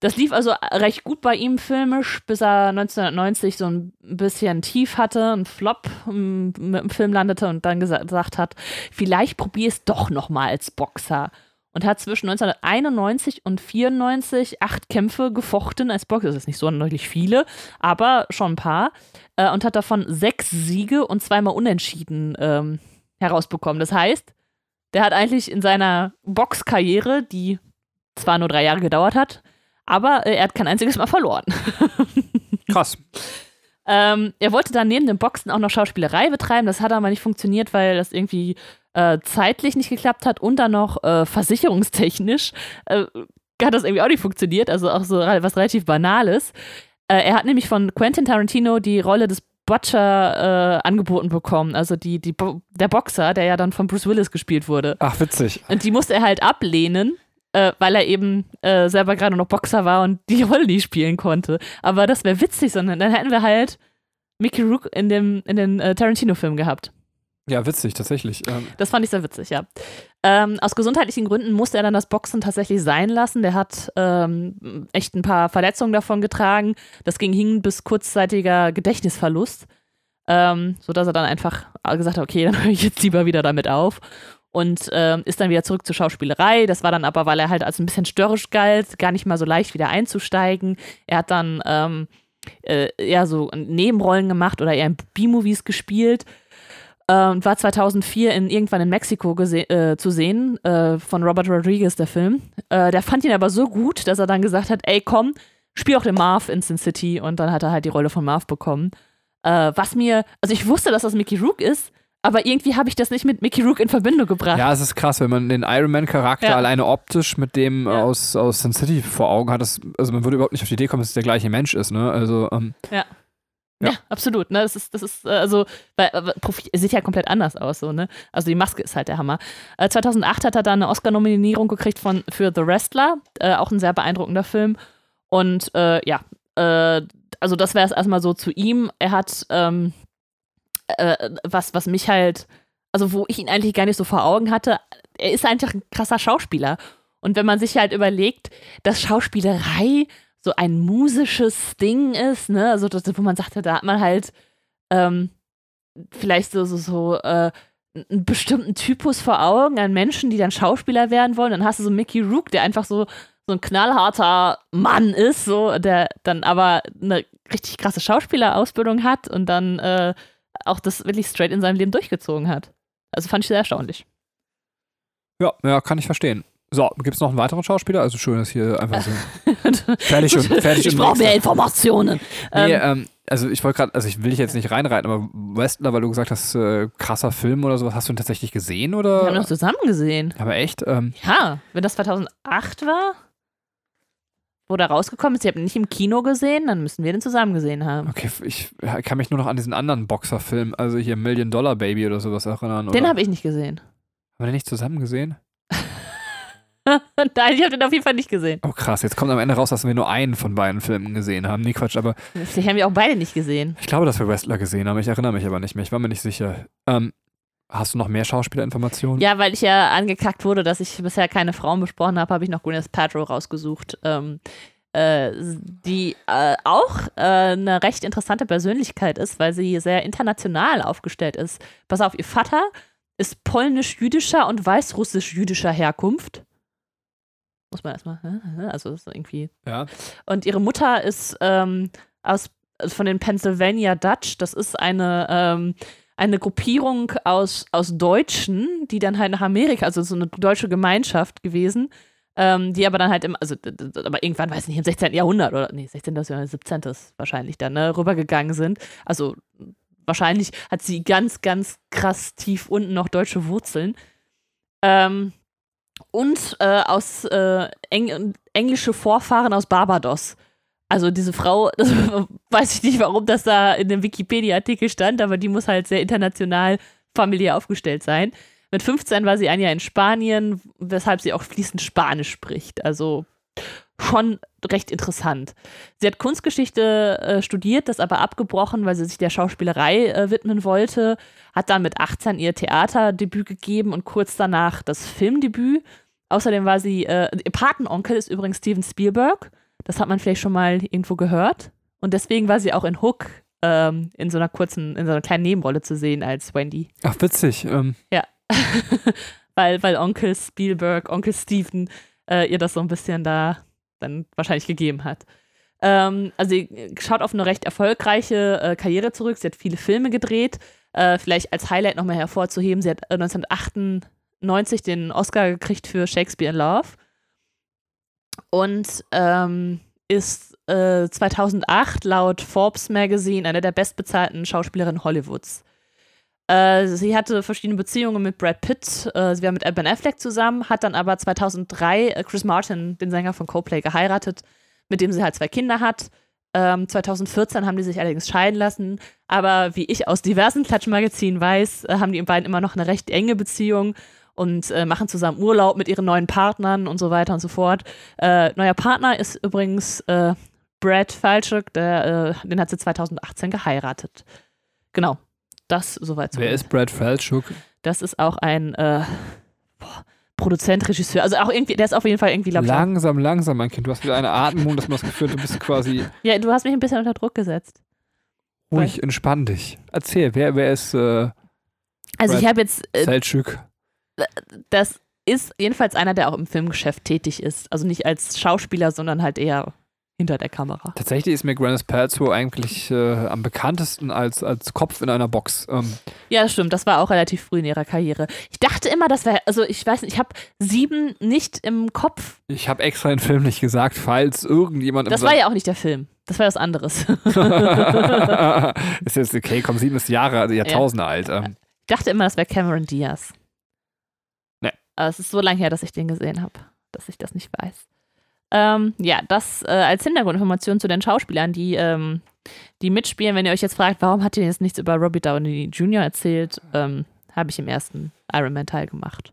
Das lief also recht gut bei ihm filmisch, bis er 1990 so ein bisschen tief hatte, ein Flop m, mit dem Film landete und dann gesa gesagt hat, vielleicht probier es doch noch mal als Boxer. Und hat zwischen 1991 und 94 acht Kämpfe gefochten als Boxer. Das ist nicht so sonderlich viele, aber schon ein paar. Äh, und hat davon sechs Siege und zweimal Unentschieden ähm, herausbekommen. Das heißt, der hat eigentlich in seiner Boxkarriere, die zwar nur drei Jahre gedauert hat, aber äh, er hat kein einziges Mal verloren. krass. ähm, er wollte dann neben dem Boxen auch noch Schauspielerei betreiben. Das hat aber nicht funktioniert, weil das irgendwie äh, zeitlich nicht geklappt hat und dann noch äh, versicherungstechnisch äh, hat das irgendwie auch nicht funktioniert. Also auch so was relativ Banales. Äh, er hat nämlich von Quentin Tarantino die Rolle des Butcher äh, angeboten bekommen. Also die, die Bo der Boxer, der ja dann von Bruce Willis gespielt wurde. Ach, witzig. Und die musste er halt ablehnen, äh, weil er eben äh, selber gerade noch Boxer war und die Rolle nicht spielen konnte. Aber das wäre witzig, sondern dann hätten wir halt Mickey Rook in dem in den äh, Tarantino-Film gehabt. Ja, witzig, tatsächlich. Ähm, Das fand ich sehr witzig, ja. Ähm, aus gesundheitlichen Gründen musste er dann das Boxen tatsächlich sein lassen. Der hat ähm, echt ein paar Verletzungen davon getragen. Das ging hin bis kurzzeitiger Gedächtnisverlust, ähm, sodass er dann einfach gesagt hat, okay, dann höre ich jetzt lieber wieder damit auf. Und ähm, ist dann wieder zurück zur Schauspielerei. Das war dann aber, weil er halt als ein bisschen störrisch galt, gar nicht mal so leicht wieder einzusteigen. Er hat dann ähm, äh, eher so Nebenrollen gemacht oder eher in B-Movies gespielt und war 2004 in, irgendwann in Mexiko äh, zu sehen, äh, von Robert Rodriguez, der Film. Äh, der fand ihn aber so gut, dass er dann gesagt hat, ey, komm, spiel auch den Marv in Sin City. Und dann hat er halt die Rolle von Marv bekommen. Äh, was mir, also ich wusste, dass das Mickey Rook ist, aber irgendwie habe ich das nicht mit Mickey Rook in Verbindung gebracht. ja, es ist krass, wenn man den Iron Man-Charakter Ja. alleine optisch mit dem äh, Ja. aus, aus Sin City vor Augen hat. Das, also man würde überhaupt nicht auf die Idee kommen, dass es der gleiche Mensch ist, ne? Also, ähm, Ja. Ja. Ja, absolut. Ne? Das ist, das ist, äh, also, weil, aber Profi er sieht ja komplett anders aus, so, ne? Also die Maske ist halt der Hammer. Äh, 2008 hat er dann eine Oscar-Nominierung gekriegt von, für The Wrestler, äh, auch ein sehr beeindruckender Film. Und äh, ja, äh, also das wäre es erstmal so zu ihm. Er hat ähm, äh, was, was mich halt, also wo ich ihn eigentlich gar nicht so vor Augen hatte, er ist einfach ein krasser Schauspieler. Und wenn man sich halt überlegt, dass Schauspielerei so ein musisches Ding ist, ne, also das, wo man sagte, da hat man halt ähm, vielleicht so, so, so äh, einen bestimmten Typus vor Augen an Menschen, die dann Schauspieler werden wollen. Dann hast du so Mickey Rook, der einfach so, so ein knallharter Mann ist, so, der dann aber eine richtig krasse Schauspielerausbildung hat und dann äh, auch das wirklich straight in seinem Leben durchgezogen hat. Also fand ich sehr erstaunlich. Ja, ja, kann ich verstehen. So, gibt es noch einen weiteren Schauspieler? Also schön, dass hier einfach so fertig und fertig Ich brauche mehr Informationen. Nee, Ähm, ähm, also ich wollte gerade, also ich will dich jetzt nicht reinreiten, aber Westler, weil du gesagt hast, äh, krasser Film oder sowas, hast du ihn tatsächlich gesehen wir haben oder? noch zusammen gesehen. Aber echt? Ähm, Ja, wenn das 2008 war, wo der rausgekommen ist, ihr habt ihn nicht im Kino gesehen, dann müssen wir den zusammen gesehen haben. okay, ich kann mich nur noch an diesen anderen Boxerfilm, also hier Million Dollar Baby oder sowas erinnern. Den oder? habe ich nicht gesehen. Haben wir den nicht zusammen gesehen? Nein, ich habe den auf jeden Fall nicht gesehen. Oh krass, jetzt kommt am Ende raus, dass wir nur einen von beiden Filmen gesehen haben. Nee, Quatsch, aber Vielleicht haben wir auch beide nicht gesehen. ich glaube, dass wir Wrestler gesehen haben. Ich erinnere mich aber nicht mehr. Ich war mir nicht sicher. Ähm, hast du noch mehr Schauspielerinformationen? Ja, weil ich ja angekackt wurde, dass ich bisher keine Frauen besprochen habe, habe ich noch Gwyneth Paltrow rausgesucht. Ähm, äh, die äh, auch äh, eine recht interessante Persönlichkeit ist, weil sie sehr international aufgestellt ist. Pass auf, ihr Vater ist polnisch-jüdischer und weißrussisch-jüdischer Herkunft. Muss man erstmal, hä? also das ist irgendwie Ja. und ihre Mutter ist ähm, aus, also von den Pennsylvania Dutch. Das ist eine, ähm, eine Gruppierung aus, aus Deutschen, die dann halt nach Amerika, also so eine deutsche Gemeinschaft gewesen, ähm, die aber dann halt im, also aber irgendwann, weiß nicht, im 16. Jahrhundert oder nee, 16. oder 17. wahrscheinlich dann, ne, rübergegangen sind. Also wahrscheinlich hat sie ganz, ganz krass tief unten noch deutsche Wurzeln. Ähm, und äh, aus äh, Eng englische Vorfahren aus Barbados. Also diese Frau, das weiß ich nicht, warum das da in dem Wikipedia-Artikel stand, aber die muss halt sehr international familiär aufgestellt sein. Mit 15 war sie ein Jahr in Spanien, weshalb sie auch fließend Spanisch spricht. Also schon recht interessant. Sie hat Kunstgeschichte äh, studiert, das aber abgebrochen, weil sie sich der Schauspielerei äh, widmen wollte, hat dann mit 18 ihr Theaterdebüt gegeben und kurz danach das Filmdebüt. Außerdem war sie, äh, ihr Patenonkel ist übrigens Steven Spielberg. Das hat man vielleicht schon mal irgendwo gehört. Und deswegen war sie auch in Hook ähm, in so einer kurzen, in so einer kleinen Nebenrolle zu sehen als Wendy. Ach, witzig. Ähm, weil, weil Onkel Spielberg, Onkel Steven äh, ihr das so ein bisschen da dann wahrscheinlich gegeben hat. Ähm, also sie schaut auf eine recht erfolgreiche äh, Karriere zurück. Sie hat viele Filme gedreht. Äh, vielleicht als Highlight nochmal hervorzuheben, sie hat äh, 1998 den Oscar gekriegt für Shakespeare in Love und ähm, ist äh, 2008 laut Forbes Magazine eine der bestbezahlten Schauspielerinnen Hollywoods. Äh, sie hatte verschiedene Beziehungen mit Brad Pitt. Äh, sie war mit Ben Affleck zusammen, hat dann aber 2003 äh, Chris Martin, den Sänger von Coldplay, geheiratet, mit dem sie halt zwei Kinder hat. Ähm, 2014 haben die sich allerdings scheiden lassen. Aber wie ich aus diversen Klatschmagazinen weiß, äh, haben die beiden immer noch eine recht enge Beziehung und äh, machen zusammen Urlaub mit ihren neuen Partnern und so weiter und so fort. Äh, neuer Partner ist übrigens äh, Brad Falchuk, der, den hat sie 2018 geheiratet. Genau. Das soweit zu wer ist Brad Falchuk? Das ist auch ein äh, boah, Produzent, Regisseur. Also auch irgendwie, der ist auf jeden Fall irgendwie, glaube ich. auch- Langsam, langsam, mein Kind. Du hast wieder eine Atmung, dass man das Gefühl hat, du bist quasi Ja, du hast mich ein bisschen unter Druck gesetzt. ruhig, entspann dich. Erzähl, wer, wer ist äh, Also Brad ich habe jetzt, äh, Falchuk? das ist jedenfalls einer, der auch im Filmgeschäft tätig ist. Also nicht als Schauspieler, sondern halt eher hinter der Kamera. Tatsächlich ist mir Gwyneth Paltrow eigentlich äh, am bekanntesten als, als Kopf in einer Box. Ähm, Ja, das stimmt. Das war auch relativ früh in ihrer Karriere. Ich dachte immer, das wäre, also ich weiß nicht, ich habe sieben nicht im Kopf. ich habe extra den Film nicht gesagt, falls irgendjemand im Das war ja auch nicht der Film. Das war was anderes. ist jetzt okay, komm, sieben ist Jahre, also Jahrtausende alt. Ähm, Ich dachte immer, das wäre Cameron Diaz. Nee. Aber es ist so lange her, dass ich den gesehen habe, dass ich das nicht weiß. Ähm, ja, das äh, als Hintergrundinformation zu den Schauspielern, die, ähm, die mitspielen. Wenn ihr euch jetzt fragt, warum hat ihr jetzt nichts über Robbie Downey Jr. erzählt, ähm, habe ich im ersten Iron Man Teil gemacht.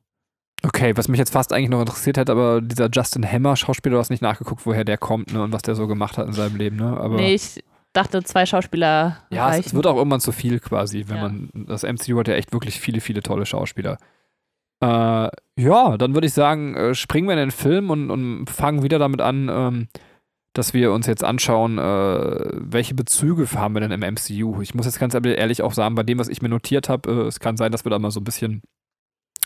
okay, was mich jetzt fast eigentlich noch interessiert hat, aber dieser Justin Hammer, Schauspieler, du hast nicht nachgeguckt, woher der kommt ne, und was der so gemacht hat in seinem Leben. Ne? Aber Nee, ich dachte, zwei Schauspieler Ja, es, reichen. es wird auch irgendwann zu viel quasi, wenn Ja. man. Das MCU hat ja echt wirklich viele, viele tolle Schauspieler. Äh, ja, dann würde ich sagen, äh, springen wir in den Film und, und fangen wieder damit an, ähm, dass wir uns jetzt anschauen, äh, welche Bezüge haben wir denn im MCU. Ich muss jetzt ganz ehrlich auch sagen, bei dem, was ich mir notiert habe, äh, es kann sein, dass wir da mal so ein bisschen,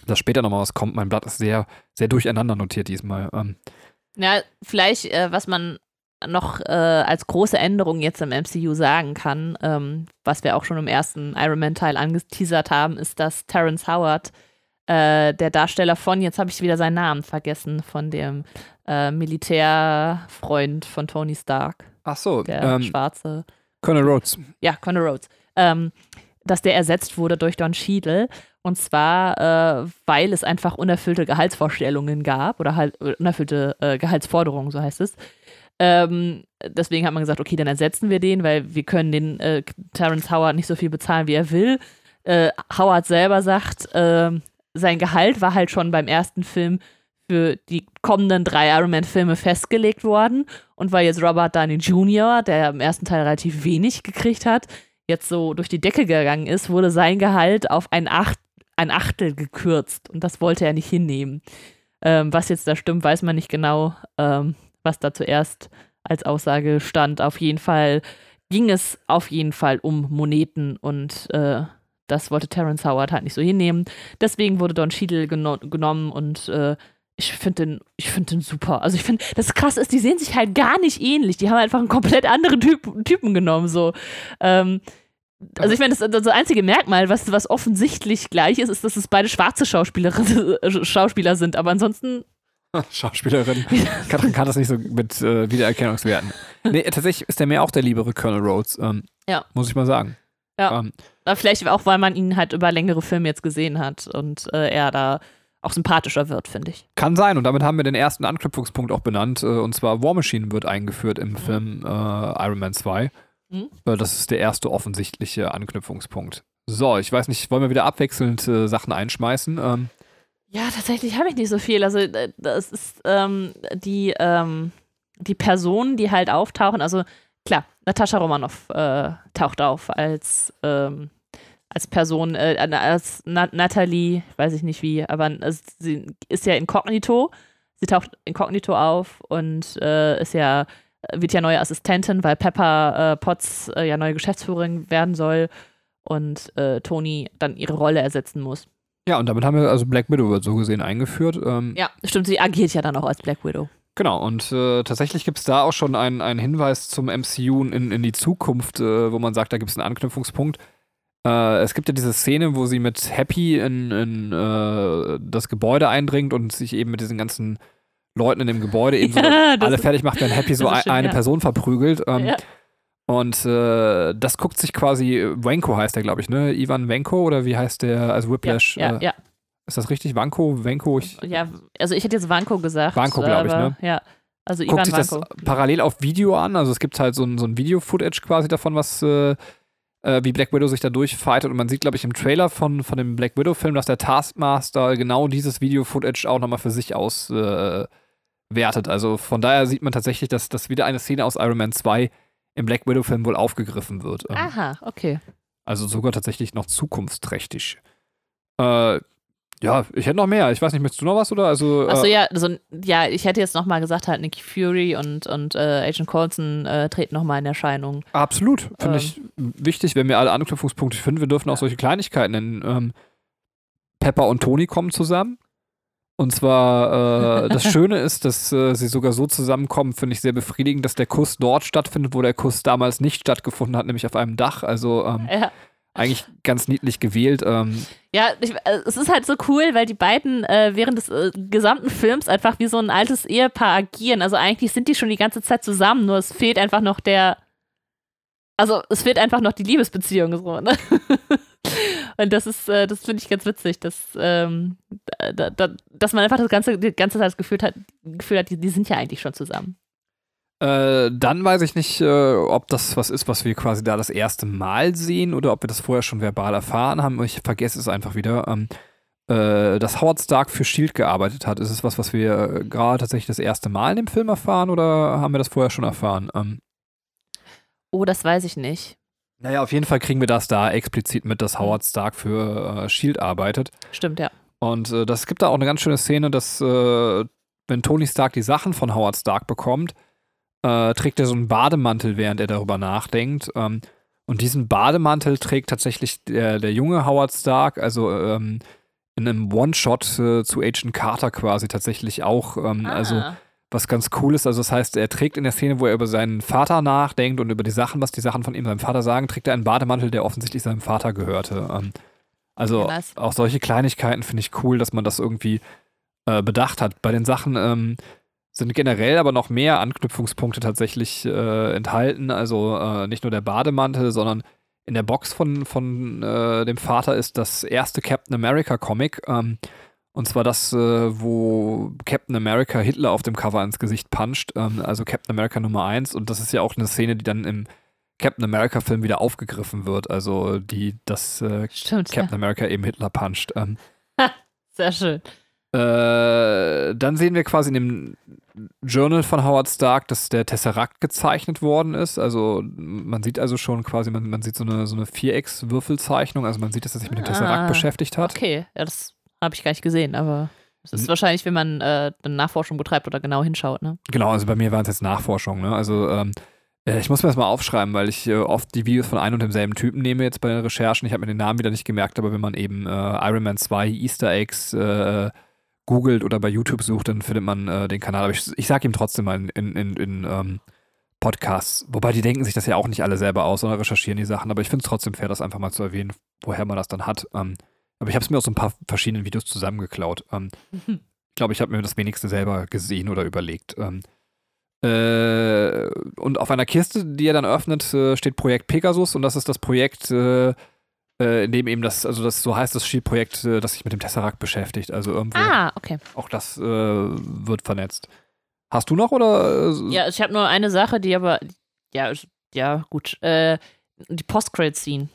dass später nochmal was kommt. Mein Blatt ist sehr, sehr durcheinander notiert diesmal. Ähm, Ja, vielleicht, äh, was man noch äh, als große Änderung jetzt im MCU sagen kann, ähm, was wir auch schon im ersten Iron Man-Teil angeteasert haben, ist, dass Terrence Howard, äh, der Darsteller von, jetzt habe ich wieder seinen Namen vergessen, von dem äh, Militärfreund von Tony Stark, ach so, der ähm, schwarze, Colonel Rhodes. ja, Connor Rhodes, ähm, dass der ersetzt wurde durch Don Cheadle. Und zwar, äh, weil es einfach unerfüllte Gehaltsvorstellungen gab oder halt äh, unerfüllte äh, Gehaltsforderungen, so heißt es. Ähm, deswegen hat man gesagt, okay, dann ersetzen wir den, weil wir können den äh, Terrence Howard nicht so viel bezahlen, wie er will. Äh, Howard selber sagt, ähm, sein Gehalt war halt schon beim ersten Film für die kommenden drei Iron Man-Filme festgelegt worden. Und weil jetzt Robert Downey Jr., der im ersten Teil relativ wenig gekriegt hat, jetzt so durch die Decke gegangen ist, wurde sein Gehalt auf ein, Acht, ein Achtel gekürzt. Und das wollte er nicht hinnehmen. Ähm, was jetzt da stimmt, weiß man nicht genau, ähm, was da zuerst als Aussage stand. Auf jeden Fall ging es auf jeden Fall um Moneten und äh, das wollte Terrence Howard halt nicht so hinnehmen. Deswegen wurde Don Cheadle geno genommen und äh, ich finde den, ich finde den super. Also ich finde, das krass ist, die sehen sich halt gar nicht ähnlich. Die haben einfach einen komplett anderen typ, Typen genommen. So. Ähm, also ich meine, das, das einzige Merkmal, was, was offensichtlich gleich ist, ist, dass es beide schwarze Schauspieler, Schauspieler sind. Aber ansonsten, Schauspielerin. Katrin kann das nicht so mit äh, Wiedererkennungswerten. Nee, tatsächlich ist der mir auch der liebere Colonel Rhodes. Ähm, Ja. Muss ich mal sagen. Ja. Ähm, vielleicht auch, weil man ihn halt über längere Filme jetzt gesehen hat und äh, er da auch sympathischer wird, finde ich. kann sein. Und damit haben wir den ersten Anknüpfungspunkt auch benannt. Äh, und zwar War Machine wird eingeführt im Film äh, Iron Man 2. Mhm. Äh, das ist der erste offensichtliche Anknüpfungspunkt. So, ich weiß nicht, wollen wir wieder abwechselnd äh, Sachen einschmeißen? Ähm, Ja, tatsächlich habe ich nicht so viel. Also äh, das ist ähm, die, ähm, die Personen, die halt auftauchen. Also klar, Natascha Romanoff äh, taucht auf als, ähm, als Person, äh, als Na Natalie, weiß ich nicht wie, aber es, sie ist ja inkognito. Sie taucht inkognito auf und äh, ist ja, wird ja neue Assistentin, weil Pepper äh, Potts äh, ja neue Geschäftsführerin werden soll und äh, Tony dann ihre Rolle ersetzen muss. ja, und damit haben wir, also Black Widow wird so gesehen eingeführt. Ähm, Ja, stimmt, sie agiert ja dann auch als Black Widow. Genau, und äh, tatsächlich gibt es da auch schon einen, einen Hinweis zum MCU in, in die Zukunft, äh, wo man sagt, da gibt es einen Anknüpfungspunkt. Äh, es gibt ja diese Szene, wo sie mit Happy in, in äh, das Gebäude eindringt und sich eben mit diesen ganzen Leuten in dem Gebäude eben so Ja, das alle fertig macht, wenn Happy so ein, schön, eine ja. Person verprügelt. Ähm, Ja. Und äh, das guckt sich quasi, Wanko heißt der, glaube ich, ne? Ivan Wanko oder wie heißt der, also Whiplash? Ja, äh, ja, Ist das richtig? Wanko? Wanko? Ich, ja. also ich hätte jetzt Vanko gesagt. Vanko, glaub ich, ne? Ja, also guckt Ivan sich das parallel auf Video an. Also es gibt halt so ein, so ein Video-Footage quasi davon, was äh, äh, wie Black Widow sich da durchfightet. Und man sieht, glaube ich, im Trailer von, von dem Black Widow-Film, dass der Taskmaster genau dieses Video-Footage auch nochmal für sich auswertet. Äh, also von daher sieht man tatsächlich, dass, dass wieder eine Szene aus Iron Man 2 im Black Widow-Film wohl aufgegriffen wird. Ähm, Aha, okay. also sogar tatsächlich noch zukunftsträchtig. Äh, ja, ich hätte noch mehr. Ich weiß nicht, möchtest du noch was oder? Also, Achso, äh, ja, also, ja, ich hätte jetzt nochmal gesagt, halt Nicky Fury und, und äh, Agent Coulson äh, treten nochmal in Erscheinung. Absolut. Finde Ähm. ich wichtig, wenn wir alle Anknüpfungspunkte finden. Wir dürfen auch solche Kleinigkeiten nennen. Ähm, Pepper und Tony kommen zusammen. Und zwar, äh, das Schöne ist, dass äh, sie sogar so zusammenkommen, finde ich sehr befriedigend, dass der Kuss dort stattfindet, wo der Kuss damals nicht stattgefunden hat, nämlich auf einem Dach. Also ähm, Ja, eigentlich ganz niedlich gewählt. Ähm, ja ich, äh, es ist halt so cool, weil die beiden äh, während des äh, gesamten Films einfach wie so ein altes Ehepaar agieren. Also eigentlich sind die schon die ganze Zeit zusammen, nur es fehlt einfach noch der. Also es fehlt einfach noch die Liebesbeziehung so, ne? Und das ist, äh, das finde ich ganz witzig, dass, ähm, da, da, dass man einfach das ganze, die ganze Zeit das Gefühl hat, Gefühl hat die, die sind ja eigentlich schon zusammen. Äh, dann weiß ich nicht, äh, ob das was ist, was wir quasi da das erste Mal sehen oder ob wir das vorher schon verbal erfahren haben. Ich vergesse es einfach wieder. Ähm, äh, dass Howard Stark für Shield gearbeitet hat. Ist es was, was wir äh, gerade tatsächlich das erste Mal in dem Film erfahren oder haben wir das vorher schon erfahren? Ähm, Oh, das weiß ich nicht. Naja, auf jeden Fall kriegen wir das da explizit mit, dass Howard Stark für Shield arbeitet. Stimmt, ja. Und das gibt da auch eine ganz schöne Szene, dass wenn Tony Stark die Sachen von Howard Stark bekommt, äh, trägt er so einen Bademantel, während er darüber nachdenkt. Ähm, und diesen Bademantel trägt tatsächlich der, der junge Howard Stark, also ähm, in einem One-Shot äh, zu Agent Carter quasi tatsächlich auch. Ähm, Ah. Also was ganz cool ist. Also das heißt, er trägt in der Szene, wo er über seinen Vater nachdenkt und über die Sachen, was die Sachen von ihm seinem Vater sagen, trägt er einen Bademantel, der offensichtlich seinem Vater gehörte. Ähm, also Ja, auch solche Kleinigkeiten finde ich cool, dass man das irgendwie äh, bedacht hat. Bei den Sachen ähm, sind generell aber noch mehr Anknüpfungspunkte tatsächlich äh, enthalten. Also äh, nicht nur der Bademantel, sondern in der Box von, von äh, dem Vater ist das erste Captain America Comic. Ähm, und zwar das, äh, wo Captain America Hitler auf dem Cover ins Gesicht puncht. Ähm, also Captain America Nummer 1. Und das ist ja auch eine Szene, die dann im Captain America-Film wieder aufgegriffen wird. Also die, das äh, Stimmt, ja. Captain America eben Hitler puncht. Ähm, Sehr schön. Äh, dann sehen wir quasi in dem Journal von Howard Stark, dass der Tesseract gezeichnet worden ist. Also man sieht also schon quasi, man, man sieht so eine, so eine Vierecks-Würfelzeichnung. Also man sieht, dass er sich mit dem Tesseract Ah, beschäftigt hat. Okay, ja, das habe ich gar nicht gesehen, aber es ist wahrscheinlich, wenn man äh, eine Nachforschung betreibt oder genau hinschaut, ne? Genau, also bei mir waren es jetzt Nachforschungen. Ne? Also ähm, äh, ich muss mir das mal aufschreiben, weil ich äh, oft die Videos von einem und demselben Typen nehme jetzt bei den Recherchen. Ich habe mir den Namen wieder nicht gemerkt, aber wenn man eben äh, Iron Man 2 Easter Eggs äh, googelt oder bei YouTube sucht, dann findet man äh, den Kanal. Aber ich, ich sage ihm trotzdem mal in, in, in, in ähm, Podcasts. Wobei die denken sich das ja auch nicht alle selber aus, sondern recherchieren die Sachen. Aber ich finde es trotzdem fair, das einfach mal zu erwähnen, woher man das dann hat. Ähm, aber ich habe es mir aus so ein paar verschiedenen Videos zusammengeklaut. Ähm, ich glaube, ich habe mir das wenigste selber gesehen oder überlegt. Ähm, äh, und auf einer Kiste, die er dann öffnet, äh, steht Projekt Pegasus und das ist das Projekt, äh, äh, in dem eben das, also das so heißt das Shield-Projekt, äh, das sich mit dem Tesseract beschäftigt. Also irgendwo Ah, okay. auch das äh, wird vernetzt. Hast du noch oder? äh, Ja, ich habe nur eine Sache, die aber, ja, ja, gut. Äh, die Post-Credit-Scene.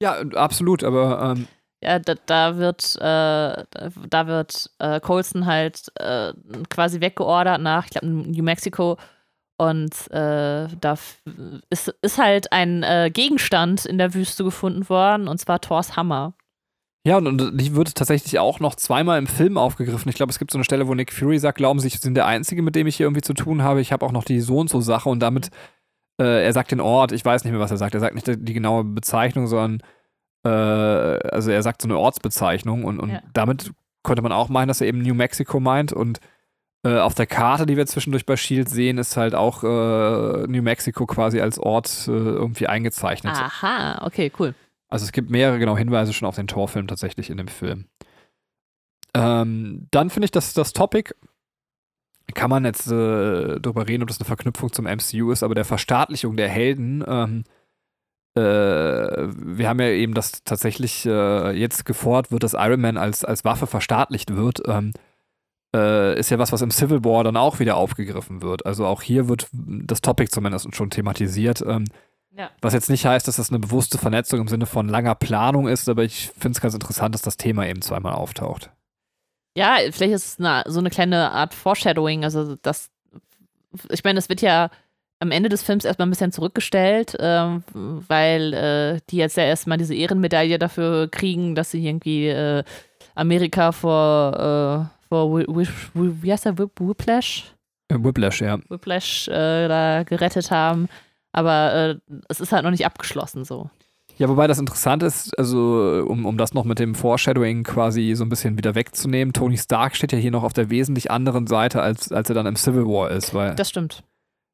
ja, absolut, aber ähm, Ja, da, da wird, äh, da wird äh, Colson halt äh, quasi weggeordert nach, ich glaube, New Mexico. Und äh, da ist, ist halt ein äh, Gegenstand in der Wüste gefunden worden, und zwar Thors Hammer. Ja, und, die wird tatsächlich auch noch zweimal im Film aufgegriffen. Ich glaube, es gibt so eine Stelle, wo Nick Fury sagt, glauben Sie, ich bin der Einzige, mit dem ich hier irgendwie zu tun habe. Ich habe auch noch die so und so Sache und damit, äh, er sagt den Ort, ich weiß nicht mehr, was er sagt. Er sagt nicht die, die genaue Bezeichnung, sondern, äh, also er sagt so eine Ortsbezeichnung und, und Ja. damit könnte man auch meinen, dass er eben New Mexico meint und äh, auf der Karte, die wir zwischendurch bei Shield sehen, ist halt auch äh, New Mexico quasi als Ort äh, irgendwie eingezeichnet. Aha, okay, cool. Also es gibt mehrere genau Hinweise schon auf den Torfilm tatsächlich in dem Film. Ähm, dann finde ich, dass das Topic kann man jetzt äh, darüber reden, ob das eine Verknüpfung zum MCU ist, aber der Verstaatlichung der Helden, ähm, äh, wir haben ja eben, dass tatsächlich äh, jetzt gefordert wird, dass Iron Man als, als Waffe verstaatlicht wird, ähm, äh, ist ja was, was im Civil War dann auch wieder aufgegriffen wird. Also auch hier wird das Topic zumindest schon thematisiert. Ähm, Ja. was jetzt nicht heißt, dass das eine bewusste Vernetzung im Sinne von langer Planung ist, aber ich finde es ganz interessant, dass das Thema eben zweimal auftaucht. Ja, vielleicht ist es eine, so eine kleine Art Foreshadowing. Also, das, ich meine, es wird ja am Ende des Films erstmal ein bisschen zurückgestellt, ähm, weil äh, die jetzt ja erstmal diese Ehrenmedaille dafür kriegen, dass sie irgendwie äh, Amerika vor, äh, vor wie heißt der, Whip- Whiplash? Äh, Whiplash, ja. Whiplash äh, da gerettet haben. Aber äh, es ist halt noch nicht abgeschlossen so. Ja, wobei das interessant ist, also um, um das noch mit dem Foreshadowing quasi so ein bisschen wieder wegzunehmen, Tony Stark steht ja hier noch auf der wesentlich anderen Seite, als, als er dann im Civil War ist, weil Das stimmt.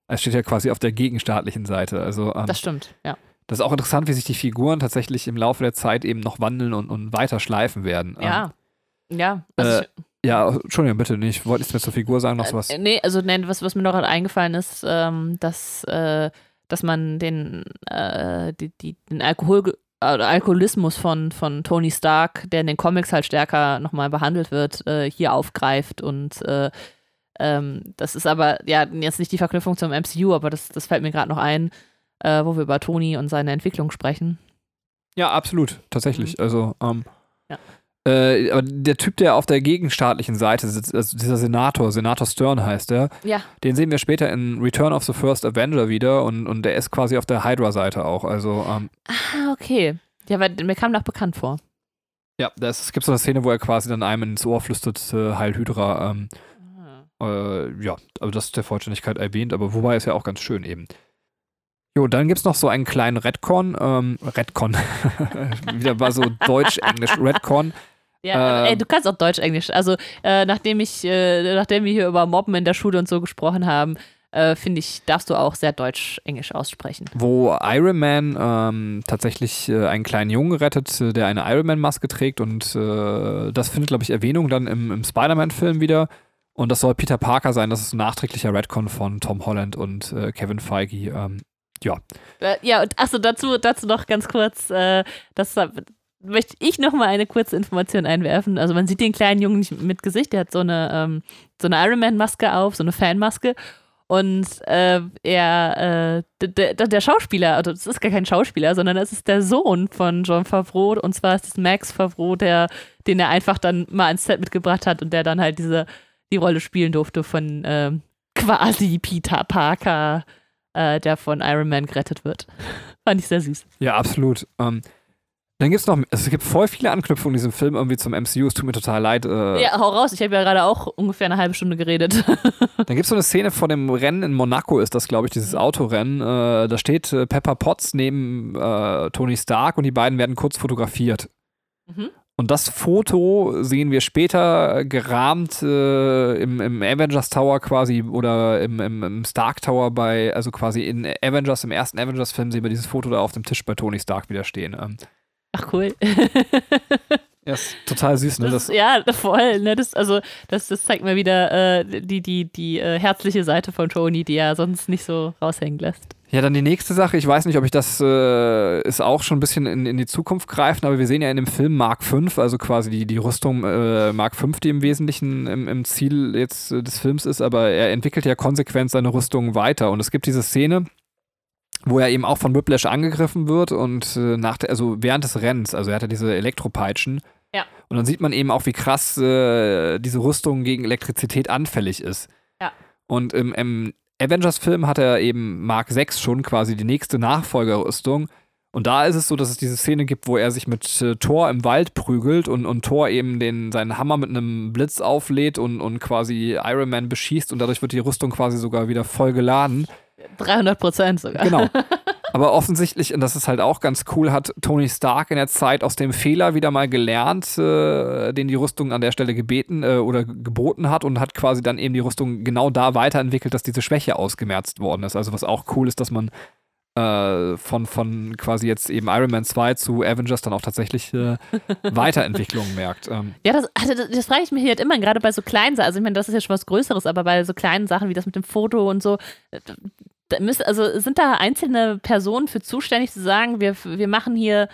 er steht ja quasi auf der gegenstaatlichen Seite. Also ähm, Das stimmt, ja. das ist auch interessant, wie sich die Figuren tatsächlich im Laufe der Zeit eben noch wandeln und, und weiter schleifen werden. Ähm, Ja. Ja. Also äh, ja, Entschuldigung, bitte nicht. Ich wollte nichts mehr zur Figur sagen, noch sowas. Äh, nee, also nee, was, was mir noch eingefallen ist, ähm, dass, äh, dass man den, äh, die, die, den Alkohol, äh, Alkoholismus von, von Tony Stark, der in den Comics halt stärker nochmal behandelt wird, äh, hier aufgreift und äh, ähm, das ist aber ja jetzt nicht die Verknüpfung zum MCU, aber das, das fällt mir gerade noch ein, äh, wo wir über Tony und seine Entwicklung sprechen. Ja, absolut, tatsächlich. Also, ähm, Ja. Äh, aber der Typ, der auf der gegenstaatlichen Seite sitzt, also dieser Senator, Senator Stern heißt der, Ja. den sehen wir später in Return of the First Avenger wieder und, und der ist quasi auf der Hydra-Seite auch. Also, ähm, Ah, okay. Ja, weil mir kam doch bekannt vor. ja, es gibt so eine Szene, wo er quasi dann einem ins Ohr flüstert, äh, Heil Hydra. Ähm, äh, ja, also das ist der Vollständigkeit erwähnt, aber wobei ist ja auch ganz schön eben. Jo, dann gibt es noch so einen kleinen Redcon, ähm, Redcon, wieder mal so Deutsch-Englisch, Redcon. Ja, Ähm. ey, du kannst auch Deutsch, Englisch. Also, äh, nachdem ich, äh, nachdem wir hier über Mobben in der Schule und so gesprochen haben, äh, finde ich, darfst du auch sehr Deutsch-Englisch aussprechen. wo Iron Man ähm, tatsächlich äh, einen kleinen Jungen rettet, äh, der eine Iron Man-Maske trägt und äh, das findet, glaube ich, Erwähnung dann im, im Spider-Man-Film wieder. Und das soll Peter Parker sein, das ist ein nachträglicher Redcon von Tom Holland und äh, Kevin Feige. Ähm, Äh, ja, und achso, dazu, dazu noch ganz kurz, äh, das möchte ich noch mal eine kurze Information einwerfen. Also man sieht den kleinen Jungen nicht mit Gesicht, der hat so eine, ähm, so eine Iron Man-Maske auf, so eine Fanmaske. Und äh, er, äh, der, der, Schauspieler, also das ist gar kein Schauspieler, sondern das ist der Sohn von John Favreau und zwar ist es Max Favreau, der, den er einfach dann mal ans Set mitgebracht hat und der dann halt diese, die Rolle spielen durfte von ähm, quasi Peter Parker, äh, der von Iron Man gerettet wird. Fand ich sehr süß. Ja, absolut. Ähm, dann gibt es noch, es gibt voll viele Anknüpfungen in diesem Film irgendwie zum MCU, es tut mir total leid. Äh, Ja, hau raus, ich habe ja gerade auch ungefähr eine halbe Stunde geredet. Dann gibt es so eine Szene vor dem Rennen in Monaco, ist das, glaube ich, dieses Autorennen. Äh, da steht äh, Pepper Potts neben äh, Tony Stark und die beiden werden kurz fotografiert. Mhm. Und das Foto sehen wir später gerahmt äh, im, im Avengers Tower quasi oder im, im, im Stark Tower bei, also quasi in Avengers, im ersten Avengers-Film sehen wir dieses Foto da auf dem Tisch bei Tony Stark wieder stehen. Ähm, Ach cool. ja, ist total süß, ne? Das, Das, ja, voll. Ne? Das, also, das, das zeigt mir wieder äh, die, die, die äh, herzliche Seite von Tony, die er sonst nicht so raushängen lässt. Ja, dann die nächste Sache. Ich weiß nicht, ob ich das äh, ist auch schon ein bisschen in, in die Zukunft greifen, aber wir sehen ja in dem Film Mark V, also quasi die, die Rüstung äh, Mark V, die im Wesentlichen im, im Ziel jetzt äh, des Films ist, aber er entwickelt ja konsequent seine Rüstung weiter. Und es gibt diese Szene, wo er eben auch von Whiplash angegriffen wird und äh, nach also während des Rennens, also er hatte diese Elektropeitschen. Ja. Und dann sieht man eben auch, wie krass äh, diese Rüstung gegen Elektrizität anfällig ist. Ja. Und im, im Avengers-Film hat er eben Mark 6 schon quasi die nächste Nachfolgerrüstung. Und da ist es so, dass es diese Szene gibt, wo er sich mit äh, Thor im Wald prügelt und, und Thor eben den, seinen Hammer mit einem Blitz auflädt und, und quasi Iron Man beschießt und dadurch wird die Rüstung quasi sogar wieder voll geladen. 300 Prozent sogar. Genau. Aber offensichtlich, und das ist halt auch ganz cool, hat Tony Stark in der Zeit aus dem Fehler wieder mal gelernt, äh, den die Rüstung an der Stelle gebeten äh, oder geboten hat und hat quasi dann eben die Rüstung genau da weiterentwickelt, dass diese Schwäche ausgemerzt worden ist. Also was auch cool ist, dass man äh, von, von quasi jetzt eben Iron Man 2 zu Avengers dann auch tatsächlich äh, Weiterentwicklungen merkt. Ähm, Ja, das, also das, das frage ich mich halt immer, gerade bei so kleinen Sachen. Also, ich meine, das ist ja schon was Größeres, aber bei so kleinen Sachen wie das mit dem Foto und so, müsst, also sind da einzelne Personen für zuständig zu sagen, wir, wir machen hier,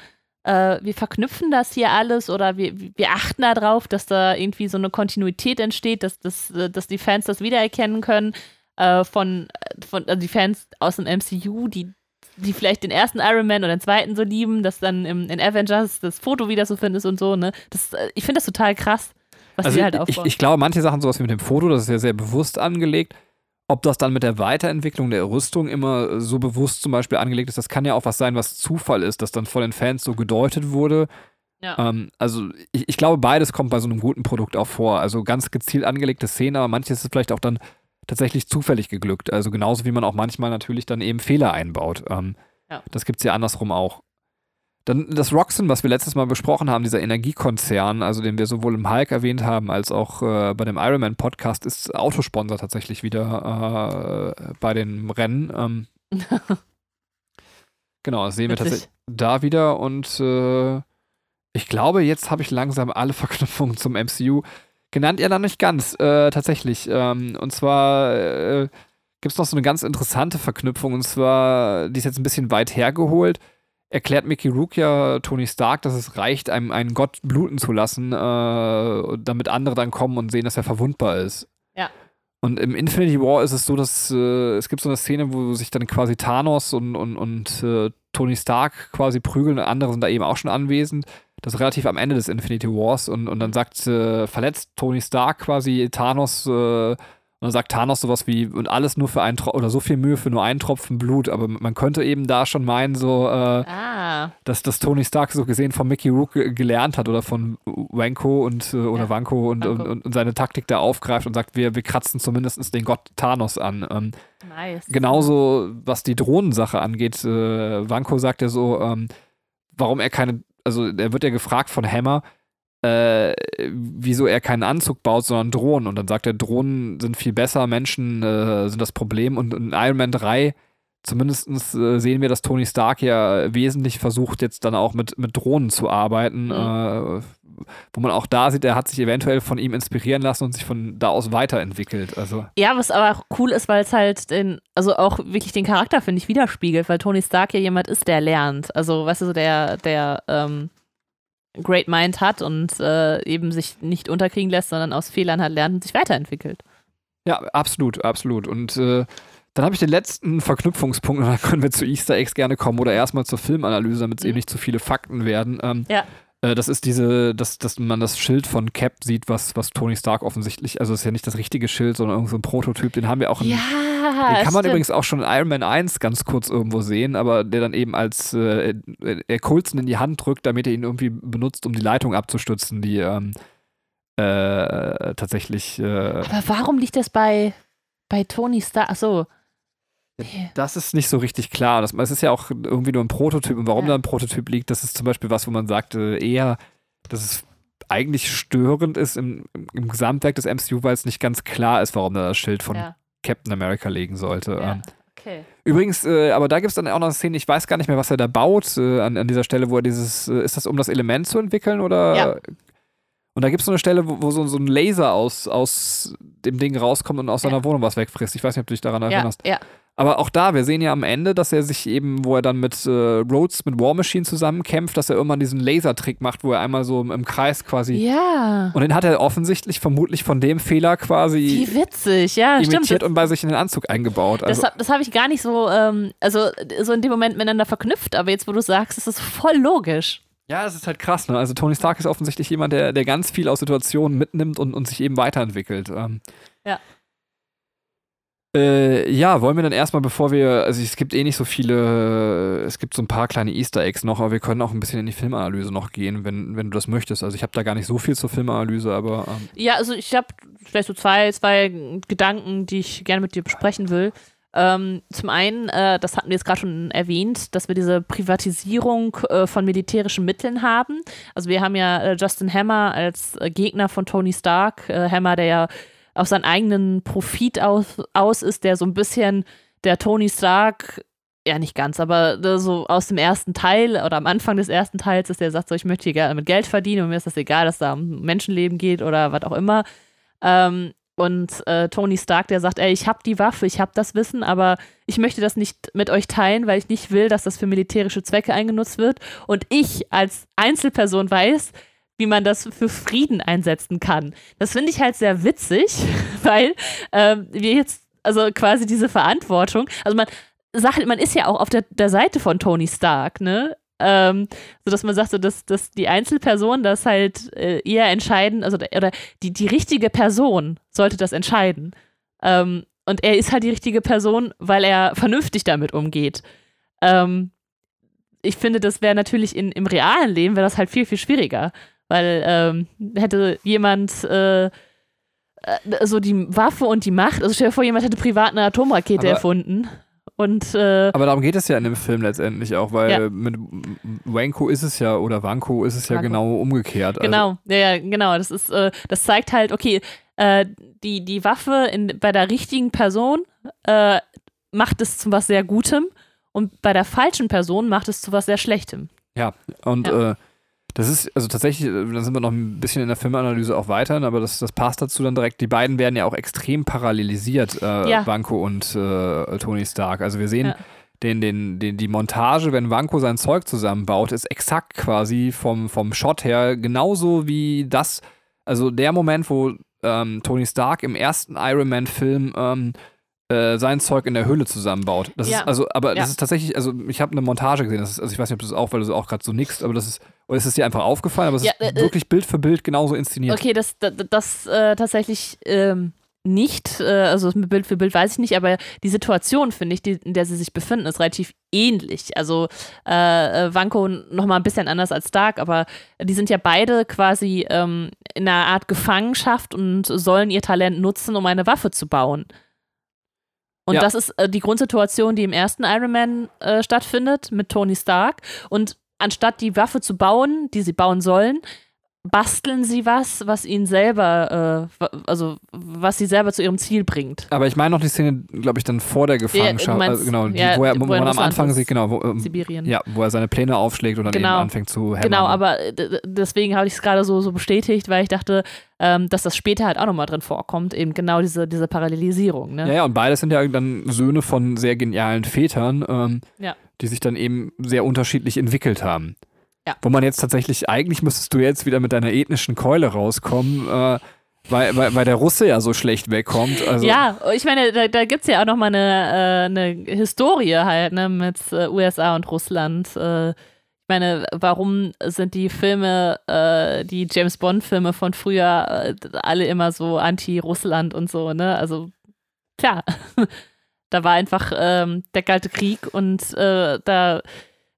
äh, wir verknüpfen das hier alles oder wir, wir achten darauf, dass da irgendwie so eine Kontinuität entsteht, dass, dass, dass die Fans das wiedererkennen können äh, von, von also die Fans aus dem MCU, die die vielleicht den ersten Iron Man oder den zweiten so lieben, dass dann im, in Avengers das Foto wieder so findest und so, ne? Das, äh, ich finde das total krass, was also die halt ich, ich glaube, manche Sachen, sowas wie mit dem Foto, das ist ja sehr bewusst angelegt. Ob das dann mit der Weiterentwicklung der Rüstung immer so bewusst zum Beispiel angelegt ist, das kann ja auch was sein, was Zufall ist, das dann von den Fans so gedeutet wurde. Ja. Ähm, also ich, ich glaube, beides kommt bei so einem guten Produkt auch vor. Also ganz gezielt angelegte Szenen, aber manches ist vielleicht auch dann tatsächlich zufällig geglückt. Also genauso wie man auch manchmal natürlich dann eben Fehler einbaut. Ähm, Ja. Das gibt es ja andersrum auch. Dann das Roxen, was wir letztes Mal besprochen haben, dieser Energiekonzern, also den wir sowohl im Hulk erwähnt haben, als auch äh, bei dem Iron Man Podcast, ist Autosponsor tatsächlich wieder äh, bei den Rennen. Ähm, genau, das sehen wir Witzig. tatsächlich da wieder und äh, ich glaube, jetzt habe ich langsam alle Verknüpfungen zum MCU genannt. Ja, dann nicht ganz, äh, tatsächlich. Ähm, und zwar äh, gibt es noch so eine ganz interessante Verknüpfung und zwar, die ist jetzt ein bisschen weit hergeholt erklärt Mickey Rook ja Tony Stark, dass es reicht, einem einen Gott bluten zu lassen, äh, damit andere dann kommen und sehen, dass er verwundbar ist. Ja. Und im Infinity War ist es so, dass äh, es gibt so eine Szene, wo sich dann quasi Thanos und, und, und äh, Tony Stark quasi prügeln und andere sind da eben auch schon anwesend. das ist relativ am Ende des Infinity Wars und, und dann sagt, äh, verletzt Tony Stark quasi Thanos äh, dann sagt Thanos sowas wie, und alles nur für einen Tropfen, oder so viel Mühe für nur einen Tropfen Blut. Aber man könnte eben da schon meinen, so, äh, Ah, dass das Tony Stark so gesehen von Mickey Rook ge- gelernt hat oder von Wanko und äh, oder Ja, Wanko und, Wanko. Und, und seine Taktik da aufgreift und sagt, wir, wir kratzen zumindest den Gott Thanos an. Ähm, nice. genauso, was die Drohnensache angeht, äh, Wanko sagt ja so, ähm, warum er keine, also er wird ja gefragt von Hammer, äh, wieso er keinen Anzug baut, sondern Drohnen. Und dann sagt er, Drohnen sind viel besser, Menschen äh, sind das Problem. Und in Iron Man 3 zumindest äh, sehen wir, dass Tony Stark ja wesentlich versucht, jetzt dann auch mit, mit Drohnen zu arbeiten. Mhm. Äh, wo man auch da sieht, er hat sich eventuell von ihm inspirieren lassen und sich von da aus weiterentwickelt. Also Ja, was aber auch cool ist, weil es halt den, also auch wirklich den Charakter, finde ich, widerspiegelt, weil Tony Stark ja jemand ist, der lernt. Also, weißt du, so der, der ähm, Great Mind hat und äh, eben sich nicht unterkriegen lässt, sondern aus Fehlern hat lernt und sich weiterentwickelt. Ja, absolut, absolut. Und äh, dann habe ich den letzten Verknüpfungspunkt und dann können wir zu Easter Eggs gerne kommen oder erstmal zur Filmanalyse, damit es Mhm. eben nicht zu viele Fakten werden. Ähm, Ja. Äh, das ist diese, dass, dass man das Schild von Cap sieht, was, was Tony Stark offensichtlich, also es ist ja nicht das richtige Schild, sondern irgend so ein Prototyp, den haben wir auch in, Ja, den kann man stimmt. übrigens auch schon in Iron Man 1 ganz kurz irgendwo sehen, aber der dann eben als äh, er Coulson in die Hand drückt, damit er ihn irgendwie benutzt, um die Leitung abzustützen, die ähm, äh, tatsächlich äh, Aber warum liegt das bei, bei Tony Stark? Achso. Das ist nicht so richtig klar. Das, es ist ja auch irgendwie nur ein Prototyp. Und warum Ja. da ein Prototyp liegt, das ist zum Beispiel was, wo man sagt, äh, eher, dass es eigentlich störend ist im, im, Gesamtwerk des MCU, weil es nicht ganz klar ist, warum da das Schild von Ja, Captain America liegen sollte. ja. Ähm, Okay. übrigens, äh, aber da gibt es dann auch noch eine Szene, ich weiß gar nicht mehr, was er da baut, äh, an, an dieser Stelle, wo er dieses, äh, ist das um das Element zu entwickeln oder? Ja. Und da gibt es so eine Stelle, wo, wo so, so ein Laser aus, aus dem Ding rauskommt und aus Ja. seiner Wohnung was wegfrisst. Ich weiß nicht, ob du dich daran Ja, erinnerst. ja. Aber auch da, wir sehen ja am Ende, dass er sich eben, wo er dann mit äh, Rhodes, mit War Machine zusammenkämpft, dass er irgendwann diesen Lasertrick macht, wo er einmal so im, im Kreis quasi. Ja. Und den hat er offensichtlich vermutlich von dem Fehler quasi Wie witzig, ja, imitiert stimmt. und bei sich in den Anzug eingebaut. Also, das das habe ich gar nicht so, ähm, also so in dem Moment miteinander verknüpft, aber jetzt, wo du sagst, ist es voll logisch. ja, das ist halt krass. Ne? Also Tony Stark ist offensichtlich jemand, der, der ganz viel aus Situationen mitnimmt und, und sich eben weiterentwickelt. Ähm, Ja. Äh, ja, wollen wir dann erstmal, bevor wir, also es gibt eh nicht so viele, es gibt so ein paar kleine Easter Eggs noch, aber wir können auch ein bisschen in die Filmanalyse noch gehen, wenn, wenn du das möchtest. Also ich habe da gar nicht so viel zur Filmanalyse, aber ähm, Ja, also ich habe vielleicht so zwei, zwei Gedanken, die ich gerne mit dir besprechen will. Ähm, zum einen, äh, das hatten wir jetzt gerade schon erwähnt, dass wir diese Privatisierung äh, von militärischen Mitteln haben. Also wir haben ja äh, Justin Hammer als äh, Gegner von Tony Stark. Äh, Hammer, der ja auf seinen eigenen Profit aus, aus ist, der so ein bisschen der Tony Stark, ja nicht ganz, aber so aus dem ersten Teil oder am Anfang des ersten Teils ist, der sagt so, ich möchte hier gerne mit Geld verdienen und mir ist das egal, dass da um Menschenleben geht oder was auch immer. Ähm, und äh, Tony Stark, der sagt, ey, ich habe die Waffe, ich habe das Wissen, aber ich möchte das nicht mit euch teilen, weil ich nicht will, dass das für militärische Zwecke eingenutzt wird. Und ich als Einzelperson weiß, wie man das für Frieden einsetzen kann. Das finde ich halt sehr witzig, weil ähm, wir jetzt, also quasi diese Verantwortung, also man sagt, man ist ja auch auf der, der Seite von Tony Stark, ne? Ähm, so dass man sagt, so, dass, dass die Einzelperson das halt äh, eher entscheiden, also oder die, die richtige Person sollte das entscheiden. Ähm, und er ist halt die richtige Person, weil er vernünftig damit umgeht. Ähm, ich finde, das wäre natürlich in, im realen Leben wäre das halt viel, viel schwieriger. Weil ähm, hätte jemand äh, äh, so die Waffe und die Macht, also stell dir vor, jemand hätte privat eine Atomrakete Aber- erfunden. Und äh, aber darum geht es ja in dem Film letztendlich auch, weil Ja. mit Wanko ist es ja, oder Wanko ist es ja Wanko. genau umgekehrt. Also, Genau, ja, ja, genau. Das ist, äh, das zeigt halt, okay, äh, die, die Waffe in, bei der richtigen Person äh, macht es zu was sehr Gutem und bei der falschen Person macht es zu was sehr Schlechtem. Ja, und Ja. Äh, das ist, also tatsächlich, äh, da sind wir noch ein bisschen in der Filmanalyse auch weiter, aber das, das passt dazu dann direkt. Die beiden werden ja auch extrem parallelisiert, äh, Ja. Vanko und äh, Tony Stark. Also wir sehen Ja. den, den, den, die Montage, wenn Vanko sein Zeug zusammenbaut, ist exakt quasi vom, vom Shot her genauso wie das, also der Moment, wo ähm, Tony Stark im ersten Iron Man-Film ähm, äh, sein Zeug in der Höhle zusammenbaut. Das Ja. ist also, aber Ja. das ist tatsächlich, also ich habe eine Montage gesehen, ist, also ich weiß nicht, ob du das auch, weil du auch gerade so nickst, aber das ist, oder ist es dir einfach aufgefallen, aber es Ja, ist äh, wirklich Bild für Bild genauso inszeniert. Okay, das, das, das äh, tatsächlich ähm, nicht, äh, also Bild für Bild weiß ich nicht, aber die Situation, finde ich, die, in der sie sich befinden, ist relativ ähnlich. Also äh, äh, Vanko nochmal ein bisschen anders als Stark, aber die sind ja beide quasi ähm, in einer Art Gefangenschaft und sollen ihr Talent nutzen, um eine Waffe zu bauen. Und Ja. das ist äh, die Grundsituation, die im ersten Iron Man äh, stattfindet mit Tony Stark. Und anstatt die Waffe zu bauen, die sie bauen sollen, basteln sie was, was ihnen selber, äh, also was sie selber zu ihrem Ziel bringt. Aber ich meine noch die Szene, glaube ich, dann vor der Gefangenschaft, meinst- also genau, die, ja, wo, er, wo, wo er man am Anfang sieht, genau, wo, ähm, Sibirien. ja, wo er seine Pläne aufschlägt und dann Genau. eben anfängt zu hämmern. Genau, aber äh, deswegen habe ich es gerade so, so bestätigt, weil ich dachte, ähm, dass das später halt auch nochmal drin vorkommt, eben genau diese, diese Parallelisierung. Ne? Ja, ja, und beides sind ja dann Söhne von sehr genialen Vätern, ähm, Ja. die sich dann eben sehr unterschiedlich entwickelt haben. Ja. Wo man jetzt tatsächlich, eigentlich müsstest du jetzt wieder mit deiner ethnischen Keule rauskommen, äh, weil, weil, weil der Russe ja so schlecht wegkommt. Also, Ja, ich meine, da, da gibt es ja auch nochmal eine, äh, eine Historie halt, ne, mit äh, USA und Russland. Äh, ich meine, warum sind die Filme, äh, die James Bond-Filme von früher, äh, alle immer so anti-Russland und so, ne? Also, klar, da war einfach ähm, der Kalte Krieg und äh, da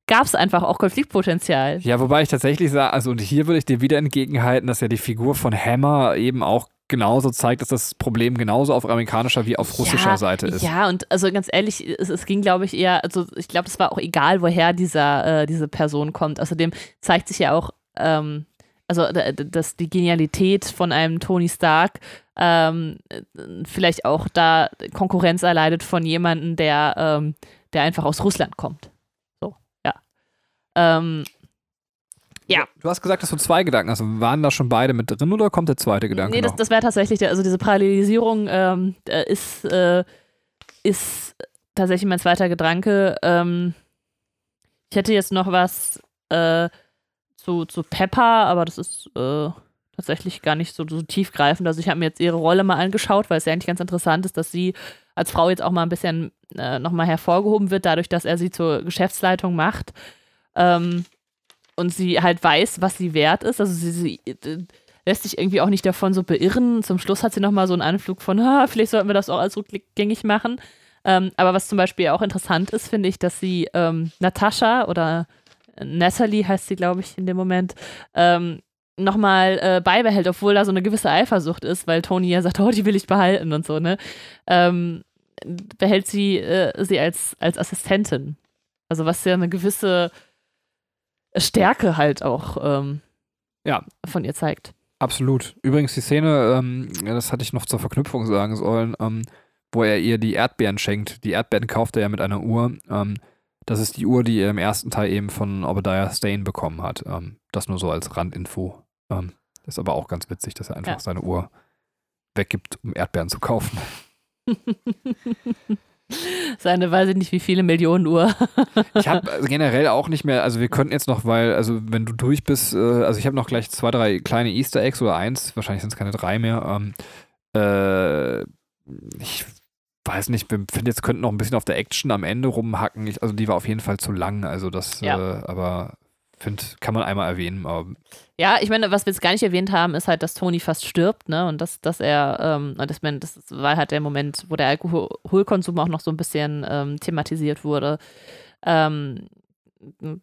gab es einfach auch Konfliktpotenzial. Ja, wobei ich tatsächlich sage, also und hier würde ich dir wieder entgegenhalten, dass ja die Figur von Hammer eben auch genauso zeigt, dass das Problem genauso auf amerikanischer wie auf russischer ja, Seite ist. Ja, und also ganz ehrlich, es, es ging, glaube ich, eher, also ich glaube, es war auch egal, woher dieser, äh, diese Person kommt. Außerdem zeigt sich ja auch, ähm, also dass die Genialität von einem Tony Stark ähm, äh, vielleicht auch da Konkurrenz erleidet von jemandem, der, ähm, der einfach aus Russland kommt. Ähm, Ja. Du hast gesagt, dass du zwei Gedanken hast. Waren da schon beide mit drin oder kommt der zweite Gedanke Nee, das, das wäre tatsächlich, der, also diese Parallelisierung ähm, äh, ist, äh, ist tatsächlich mein zweiter Gedanke. Ähm, ich hätte jetzt noch was äh, zu, zu Pepper, aber das ist äh, tatsächlich gar nicht so, so tiefgreifend. Also ich habe mir jetzt ihre Rolle mal angeschaut, weil es ja eigentlich ganz interessant ist, dass sie als Frau jetzt auch mal ein bisschen äh, nochmal hervorgehoben wird, dadurch, dass er sie zur Geschäftsleitung macht. Ähm, und sie halt weiß, was sie wert ist. Also sie, sie äh, lässt sich irgendwie auch nicht davon so beirren. Zum Schluss hat sie nochmal so einen Anflug von, ah, vielleicht sollten wir das auch als rückgängig machen. Ähm, aber was zum Beispiel auch interessant ist, finde ich, dass sie ähm, Natascha oder Natalie heißt sie, glaube ich, in dem Moment, ähm, nochmal äh, beibehält, obwohl da so eine gewisse Eifersucht ist, weil Tony ja sagt, oh, die will ich behalten und so, ne? Ähm, behält sie äh, sie als, als Assistentin. Also was ja eine gewisse Stärke halt auch ähm, Ja. von ihr zeigt. Absolut. Übrigens die Szene, ähm, das hatte ich noch zur Verknüpfung sagen sollen, ähm, wo er ihr die Erdbeeren schenkt. Die Erdbeeren kauft er ja mit einer Uhr. Ähm, das ist die Uhr, die er im ersten Teil eben von Obadiah Stane bekommen hat. Ähm, das nur so als Randinfo. Ähm, ist aber auch ganz witzig, dass er einfach Ja. seine Uhr weggibt, um Erdbeeren zu kaufen. Seine, weiß ich nicht, wie viele Millionen Uhr. Ich habe generell auch nicht mehr, also wir könnten jetzt noch, weil, also wenn du durch bist, äh, also ich habe noch gleich zwei, drei kleine Easter Eggs oder eins, wahrscheinlich sind es keine drei mehr. Ähm, äh, ich weiß nicht, wir finden jetzt könnten noch ein bisschen auf der Action am Ende rumhacken. Ich, also die war auf jeden Fall zu lang, also das, Ja. äh, aber finde, kann man einmal erwähnen. Ja, ich meine, was wir jetzt gar nicht erwähnt haben, ist halt, dass Tony fast stirbt, ne? Und dass, dass er, ähm, das, das war halt der Moment, wo der Alkoholkonsum auch noch so ein bisschen ähm, thematisiert wurde. Ähm,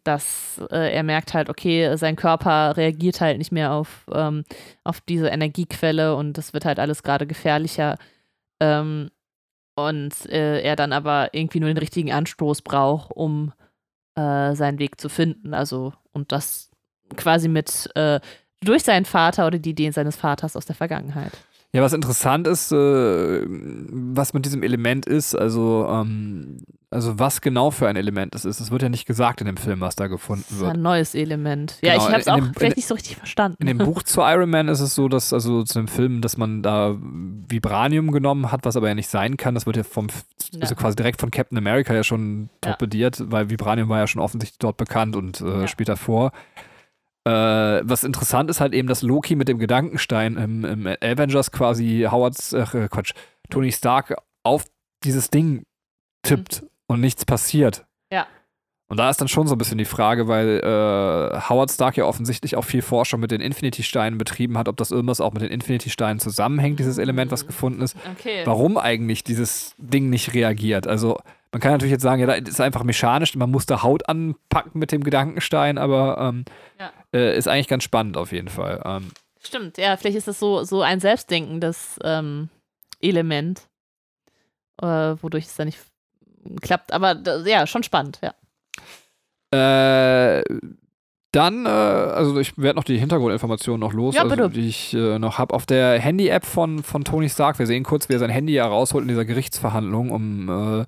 dass äh, er merkt halt, okay, sein Körper reagiert halt nicht mehr auf, ähm, auf diese Energiequelle und das wird halt alles gerade gefährlicher. Ähm, und äh, er dann aber irgendwie nur den richtigen Anstoß braucht, um äh, seinen Weg zu finden. Also, und das quasi mit äh, durch seinen Vater oder die Ideen seines Vaters aus der Vergangenheit. ja, was interessant ist, äh, was mit diesem Element ist, also, ähm, also was genau für ein Element es ist. Es wird ja nicht gesagt in dem Film, was da gefunden Das ist wird. ein neues Element. Ja, Genau, ich habe es auch dem- vielleicht nicht so richtig verstanden. In dem Buch zu Iron Man ist es so, dass also zu dem Film, dass man da Vibranium genommen hat, was aber ja nicht sein kann. Das wird ja vom, also Ja. quasi direkt von Captain America ja schon Ja. torpediert, weil Vibranium war ja schon offensichtlich dort bekannt und äh, Ja. später vor. Äh, was interessant ist halt eben, dass Loki mit dem Gedankenstein im, im Avengers quasi Howards, äh, Quatsch, Tony Stark dieses Ding tippt und nichts passiert. Ja. Und da ist dann schon so ein bisschen die Frage, weil äh, Howard Stark ja offensichtlich auch viel Forschung mit den Infinity-Steinen betrieben hat, ob das irgendwas auch mit den Infinity-Steinen zusammenhängt, dieses Element, was gefunden ist. Okay. Warum eigentlich dieses Ding nicht reagiert? Also, man kann natürlich jetzt sagen, ja, das ist einfach mechanisch, man muss da Haut anpacken mit dem Gedankenstein, aber ähm, Ja. äh, ist eigentlich ganz spannend auf jeden Fall. Ähm, Stimmt, ja, vielleicht ist das so, so ein selbstdenkendes ähm, Element, äh, wodurch es dann nicht klappt. Aber ja, schon spannend, ja. Äh, dann, äh, also ich werde noch die Hintergrundinformationen noch los, Ja, also, die ich äh, noch habe. Auf der Handy-App von, von Tony Stark, wir sehen kurz, wie er sein Handy ja rausholt in dieser Gerichtsverhandlung, um äh,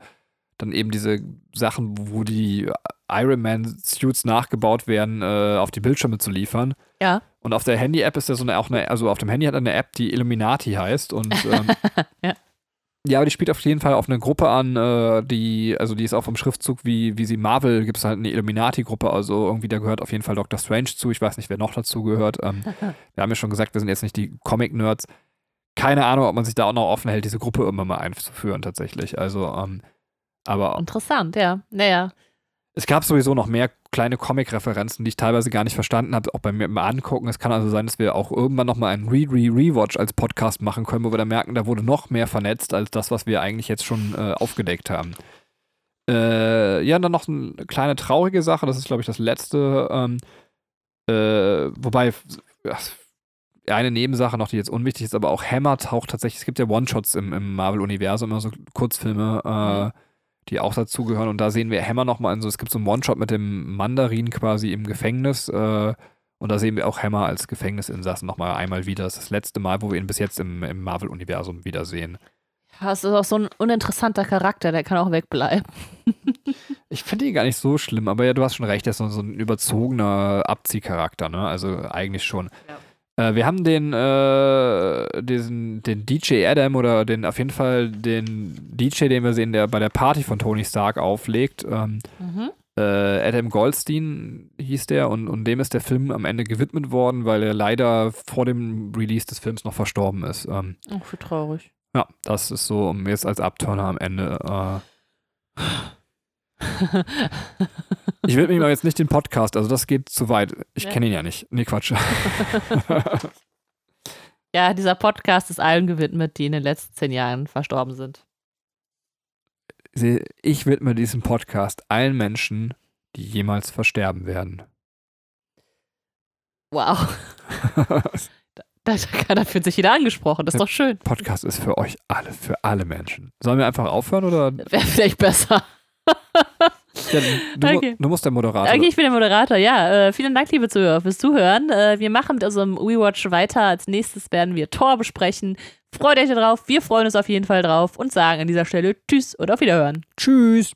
dann eben diese Sachen, wo die Iron Man-Suits nachgebaut werden, äh, auf die Bildschirme zu liefern. Ja. Und auf der Handy-App ist ja so eine, auch eine, also auf dem Handy hat er eine App, die Illuminati heißt. Und ähm, Ja. Ja, aber die spielt auf jeden Fall auf eine Gruppe an, äh, die, also die ist auch vom Schriftzug, wie, wie sie Marvel, gibt es halt eine Illuminati-Gruppe, also irgendwie da gehört auf jeden Fall Doctor Strange zu. Ich weiß nicht, wer noch dazu gehört. Ähm, wir haben ja schon gesagt, wir sind jetzt nicht die Comic-Nerds. Keine Ahnung, ob man sich da auch noch offen hält, diese Gruppe irgendwann mal einzuführen, tatsächlich. Also, ähm, aber Interessant, ja. Naja. Es gab sowieso noch mehr kleine Comic-Referenzen, die ich teilweise gar nicht verstanden habe, auch bei mir im Angucken. Es kann also sein, dass wir auch irgendwann nochmal einen Re-Re-Rewatch als Podcast machen können, wo wir dann merken, da wurde noch mehr vernetzt als das, was wir eigentlich jetzt schon äh, aufgedeckt haben. Äh, ja, dann noch eine kleine traurige Sache, das ist, glaube ich, das letzte. Ähm, äh, wobei, ja, eine Nebensache noch, die jetzt unwichtig ist, aber auch Hammer taucht tatsächlich, es gibt ja One-Shots im, im Marvel-Universum, immer so Kurzfilme, äh, Mhm. Die auch dazugehören. Und da sehen wir Hammer nochmal in so, es gibt so einen One-Shot mit dem Mandarin quasi im Gefängnis. Äh, und da sehen wir auch Hammer als Gefängnisinsassen nochmal einmal wieder. Das ist das letzte Mal, wo wir ihn bis jetzt im, im Marvel-Universum wiedersehen. Das ist auch so ein uninteressanter Charakter, der kann auch wegbleiben. Ich finde ihn gar nicht so schlimm, aber ja, du hast schon recht, er ist so, so ein überzogener Abziehcharakter, ne? Also eigentlich schon. Äh, wir haben den, äh, diesen, den DJ Adam oder den auf jeden Fall den DJ, den wir sehen, der bei der Party von Tony Stark auflegt. Ähm, Mhm. äh, Adam Goldstein hieß der und, und dem ist der Film am Ende gewidmet worden, weil er leider vor dem Release des Films noch verstorben ist. Ähm, Oh, wie traurig. ja, das ist so um jetzt als Abturner am Ende. Äh, ich will mir jetzt nicht den Podcast, also das geht zu weit. Ich Ja. kenne ihn ja nicht. Nee, Quatsch. ja, dieser Podcast ist allen gewidmet, die in den letzten zehn Jahren verstorben sind. Ich widme diesen Podcast allen Menschen, die jemals versterben werden. Wow. Da, da, da fühlt sich jeder angesprochen. Das ist doch schön. Podcast ist für euch alle, für alle Menschen. Sollen wir einfach aufhören oder? Wäre vielleicht besser. Ja, du, Okay. du musst der Moderator. Okay, ich bin der Moderator. Ja, äh, vielen Dank, liebe Zuhörer, fürs Zuhören. Äh, wir machen mit unserem WeWatch weiter. Als nächstes werden wir Tor besprechen. Freut euch darauf. Wir freuen uns auf jeden Fall drauf und sagen an dieser Stelle Tschüss und auf Wiederhören. Tschüss.